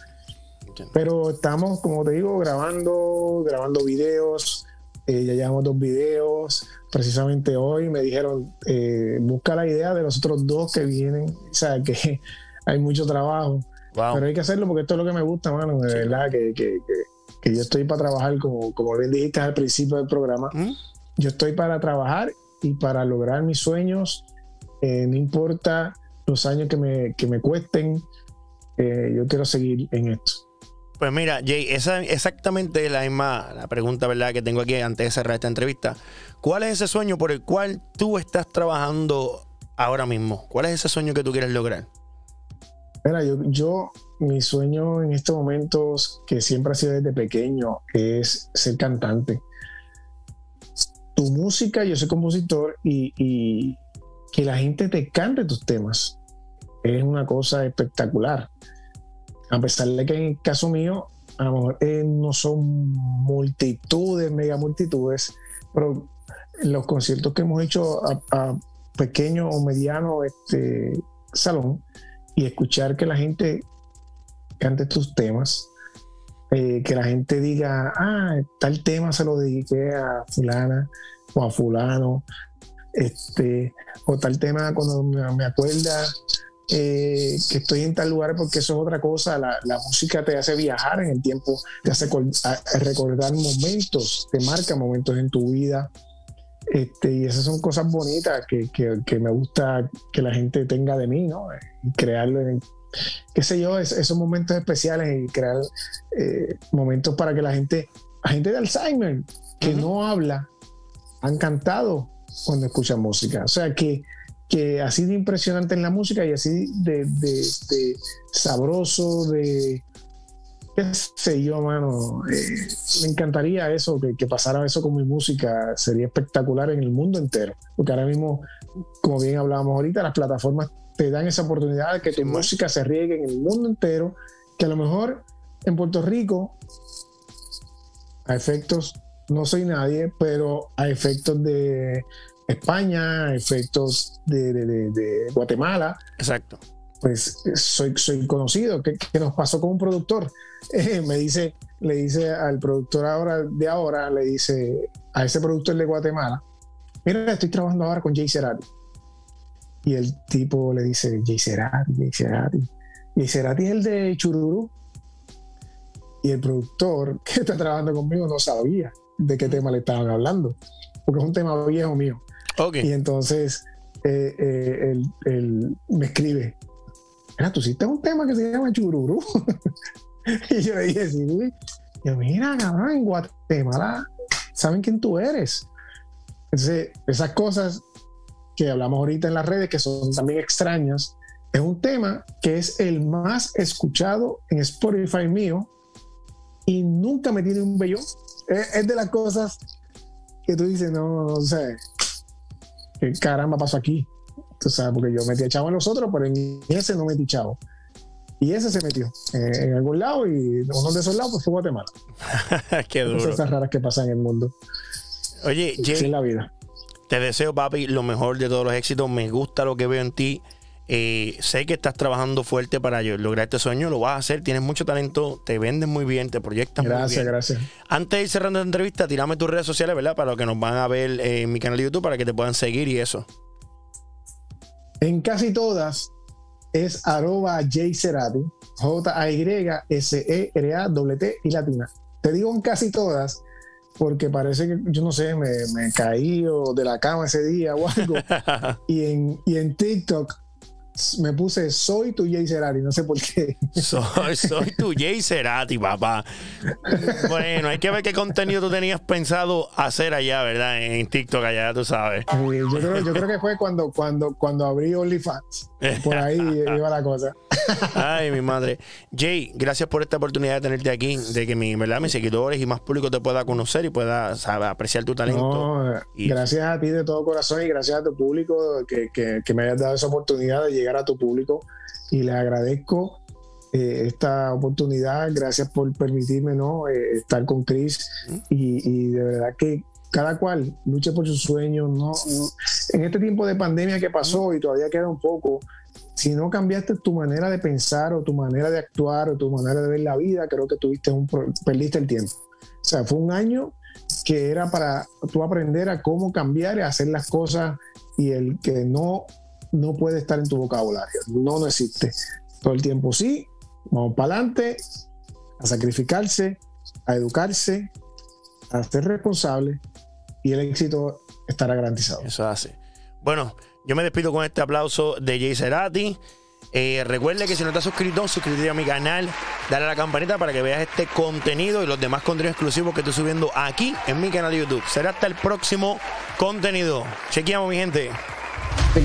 Pero estamos, como te digo, grabando, grabando videos. Eh, ya llevamos dos videos. Precisamente hoy me dijeron, eh, busca la idea de los otros dos que vienen. O sea, que hay mucho trabajo. Pero hay que hacerlo porque esto es lo que me gusta, mano. De verdad, que, que, que, yo estoy para trabajar, como, como bien dijiste al principio del programa. ¿Mm? Yo estoy para trabajar y para lograr mis sueños. Eh, no importa los años que me, que me cuesten, eh, yo quiero seguir en esto. Pues mira, Jay, esa exactamente la misma la pregunta ¿verdad? que tengo aquí antes de cerrar esta entrevista. ¿Cuál es ese sueño por el cual tú estás trabajando ahora mismo? ¿Cuál es ese sueño que tú quieres lograr? Mira, yo, yo mi sueño en estos momentos, que siempre ha sido desde pequeño, es ser cantante. Tu música, yo soy compositor y que la gente te cante tus temas es una cosa espectacular. A pesar de que en el caso mío, a lo mejor eh, no son multitudes, mega multitudes, pero los conciertos que hemos hecho a, pequeño o mediano este, salón y escuchar que la gente cante tus temas, eh, que la gente diga, ah, tal tema se lo dediqué a fulana o a fulano, este, o tal tema cuando me acuerda eh, que estoy en tal lugar porque eso es otra cosa. La, música te hace viajar en el tiempo, te hace recordar momentos, te marca momentos en tu vida. Este, y esas son cosas bonitas que, que, me gusta que la gente tenga de mí, ¿no? Crearlo en, qué sé yo, esos momentos especiales y crear eh, momentos para que la gente, la gente de Alzheimer que no habla, han cantado cuando escuchan música. O sea que que así de impresionante en la música y así de, sabroso, de qué sé yo, mano. Eh, me encantaría eso, que, pasara eso con mi música, sería espectacular en el mundo entero, porque ahora mismo, como bien hablábamos ahorita, las plataformas te dan esa oportunidad de que tu música se riegue en el mundo entero, que a lo mejor en Puerto Rico, a efectos, no soy nadie, pero a efectos de España, efectos de, Guatemala. Exacto. Pues soy, soy conocido. ¿Qué, nos pasó con un productor? Eh, me dice, le dice al productor ahora de ahora, le dice a ese productor de Guatemala, mira, estoy trabajando ahora con Jay Cerati. Y el tipo le dice, Jay Cerati, Jay Cerati. Jay Cerati es el de Chururu. Y el productor que está trabajando conmigo no sabía de qué tema le estaban hablando, porque es un tema viejo mío. Y entonces eh, eh, él, me escribe, mira, tú hiciste un tema que se llama Chururu. y yo le dije, sí. Yo, mira, cabrón, en Guatemala saben quién tú eres. Entonces, esas cosas que hablamos ahorita en las redes, que son también extrañas, es un tema que es el más escuchado en Spotify mío y nunca me tiene un bello. Es, de las cosas que tú dices, no, no sé, ¿qué caramba pasó aquí? Tú sabes, porque yo metí chavo en los otros, pero en ese no metí chavo. Y ese se metió eh, en algún lado y uno de esos lados pues, fue Guatemala. Qué duro. Esas raras que pasan en el mundo. Oye, Jay, la vida. te deseo, papi, lo mejor de todos los éxitos. Me gusta lo que veo en ti. Eh, sé que estás trabajando fuerte para lograr este sueño, lo vas a hacer, tienes mucho talento, te vendes muy bien, te proyectas muy bien. Gracias, gracias. Antes de ir cerrando la entrevista, tirame tus redes sociales, ¿verdad? Para los que nos van a ver en mi canal de YouTube, para que te puedan seguir y eso. En casi todas es arroba J-Cerati, J-A-Y-S-E-R-A-T y latina. Te digo en casi todas porque parece que, yo no sé, me, me caí o de la cama ese día o algo. y, en, y en TikTok me puse soy tu Jay Cerati, no sé por qué. Soy, soy tu Jay Cerati, papá. Bueno, hay que ver qué contenido tú tenías pensado hacer allá, ¿verdad? En TikTok allá, tú sabes. Yo creo, yo creo que fue cuando, cuando, cuando abrí OnlyFans. Por ahí iba la cosa. Ay, mi madre. Jay, gracias por esta oportunidad de tenerte aquí, de que mi, ¿verdad? mis seguidores y más público te pueda conocer y pueda apreciar tu talento. Gracias a ti de todo corazón y gracias a tu público que, que, que me hayas dado esa oportunidad de llegar a tu público y le agradezco eh, esta oportunidad. Gracias por permitirme ¿no? Eh, estar con Chris y, de verdad que cada cual luche por sus sueños. ¿no? En este tiempo de pandemia que pasó y todavía queda un poco, si no cambiaste tu manera de pensar o tu manera de actuar o tu manera de ver la vida, creo que tuviste un, perdiste el tiempo. O sea, fue un año que era para tú aprender a cómo cambiar y hacer las cosas y el que no no puede estar en tu vocabulario. No, no existe. Todo el tiempo sí, vamos para adelante, a sacrificarse, a educarse, a ser responsable y el éxito estará garantizado. Eso hace. Bueno, yo me despido con este aplauso de Jay Cerati. Eh, recuerde que si no estás suscrito, suscríbete a mi canal, dale a la campanita para que veas este contenido y los demás contenidos exclusivos que estoy subiendo aquí en mi canal de YouTube. Será hasta el próximo contenido. Chequeamos, mi gente. Te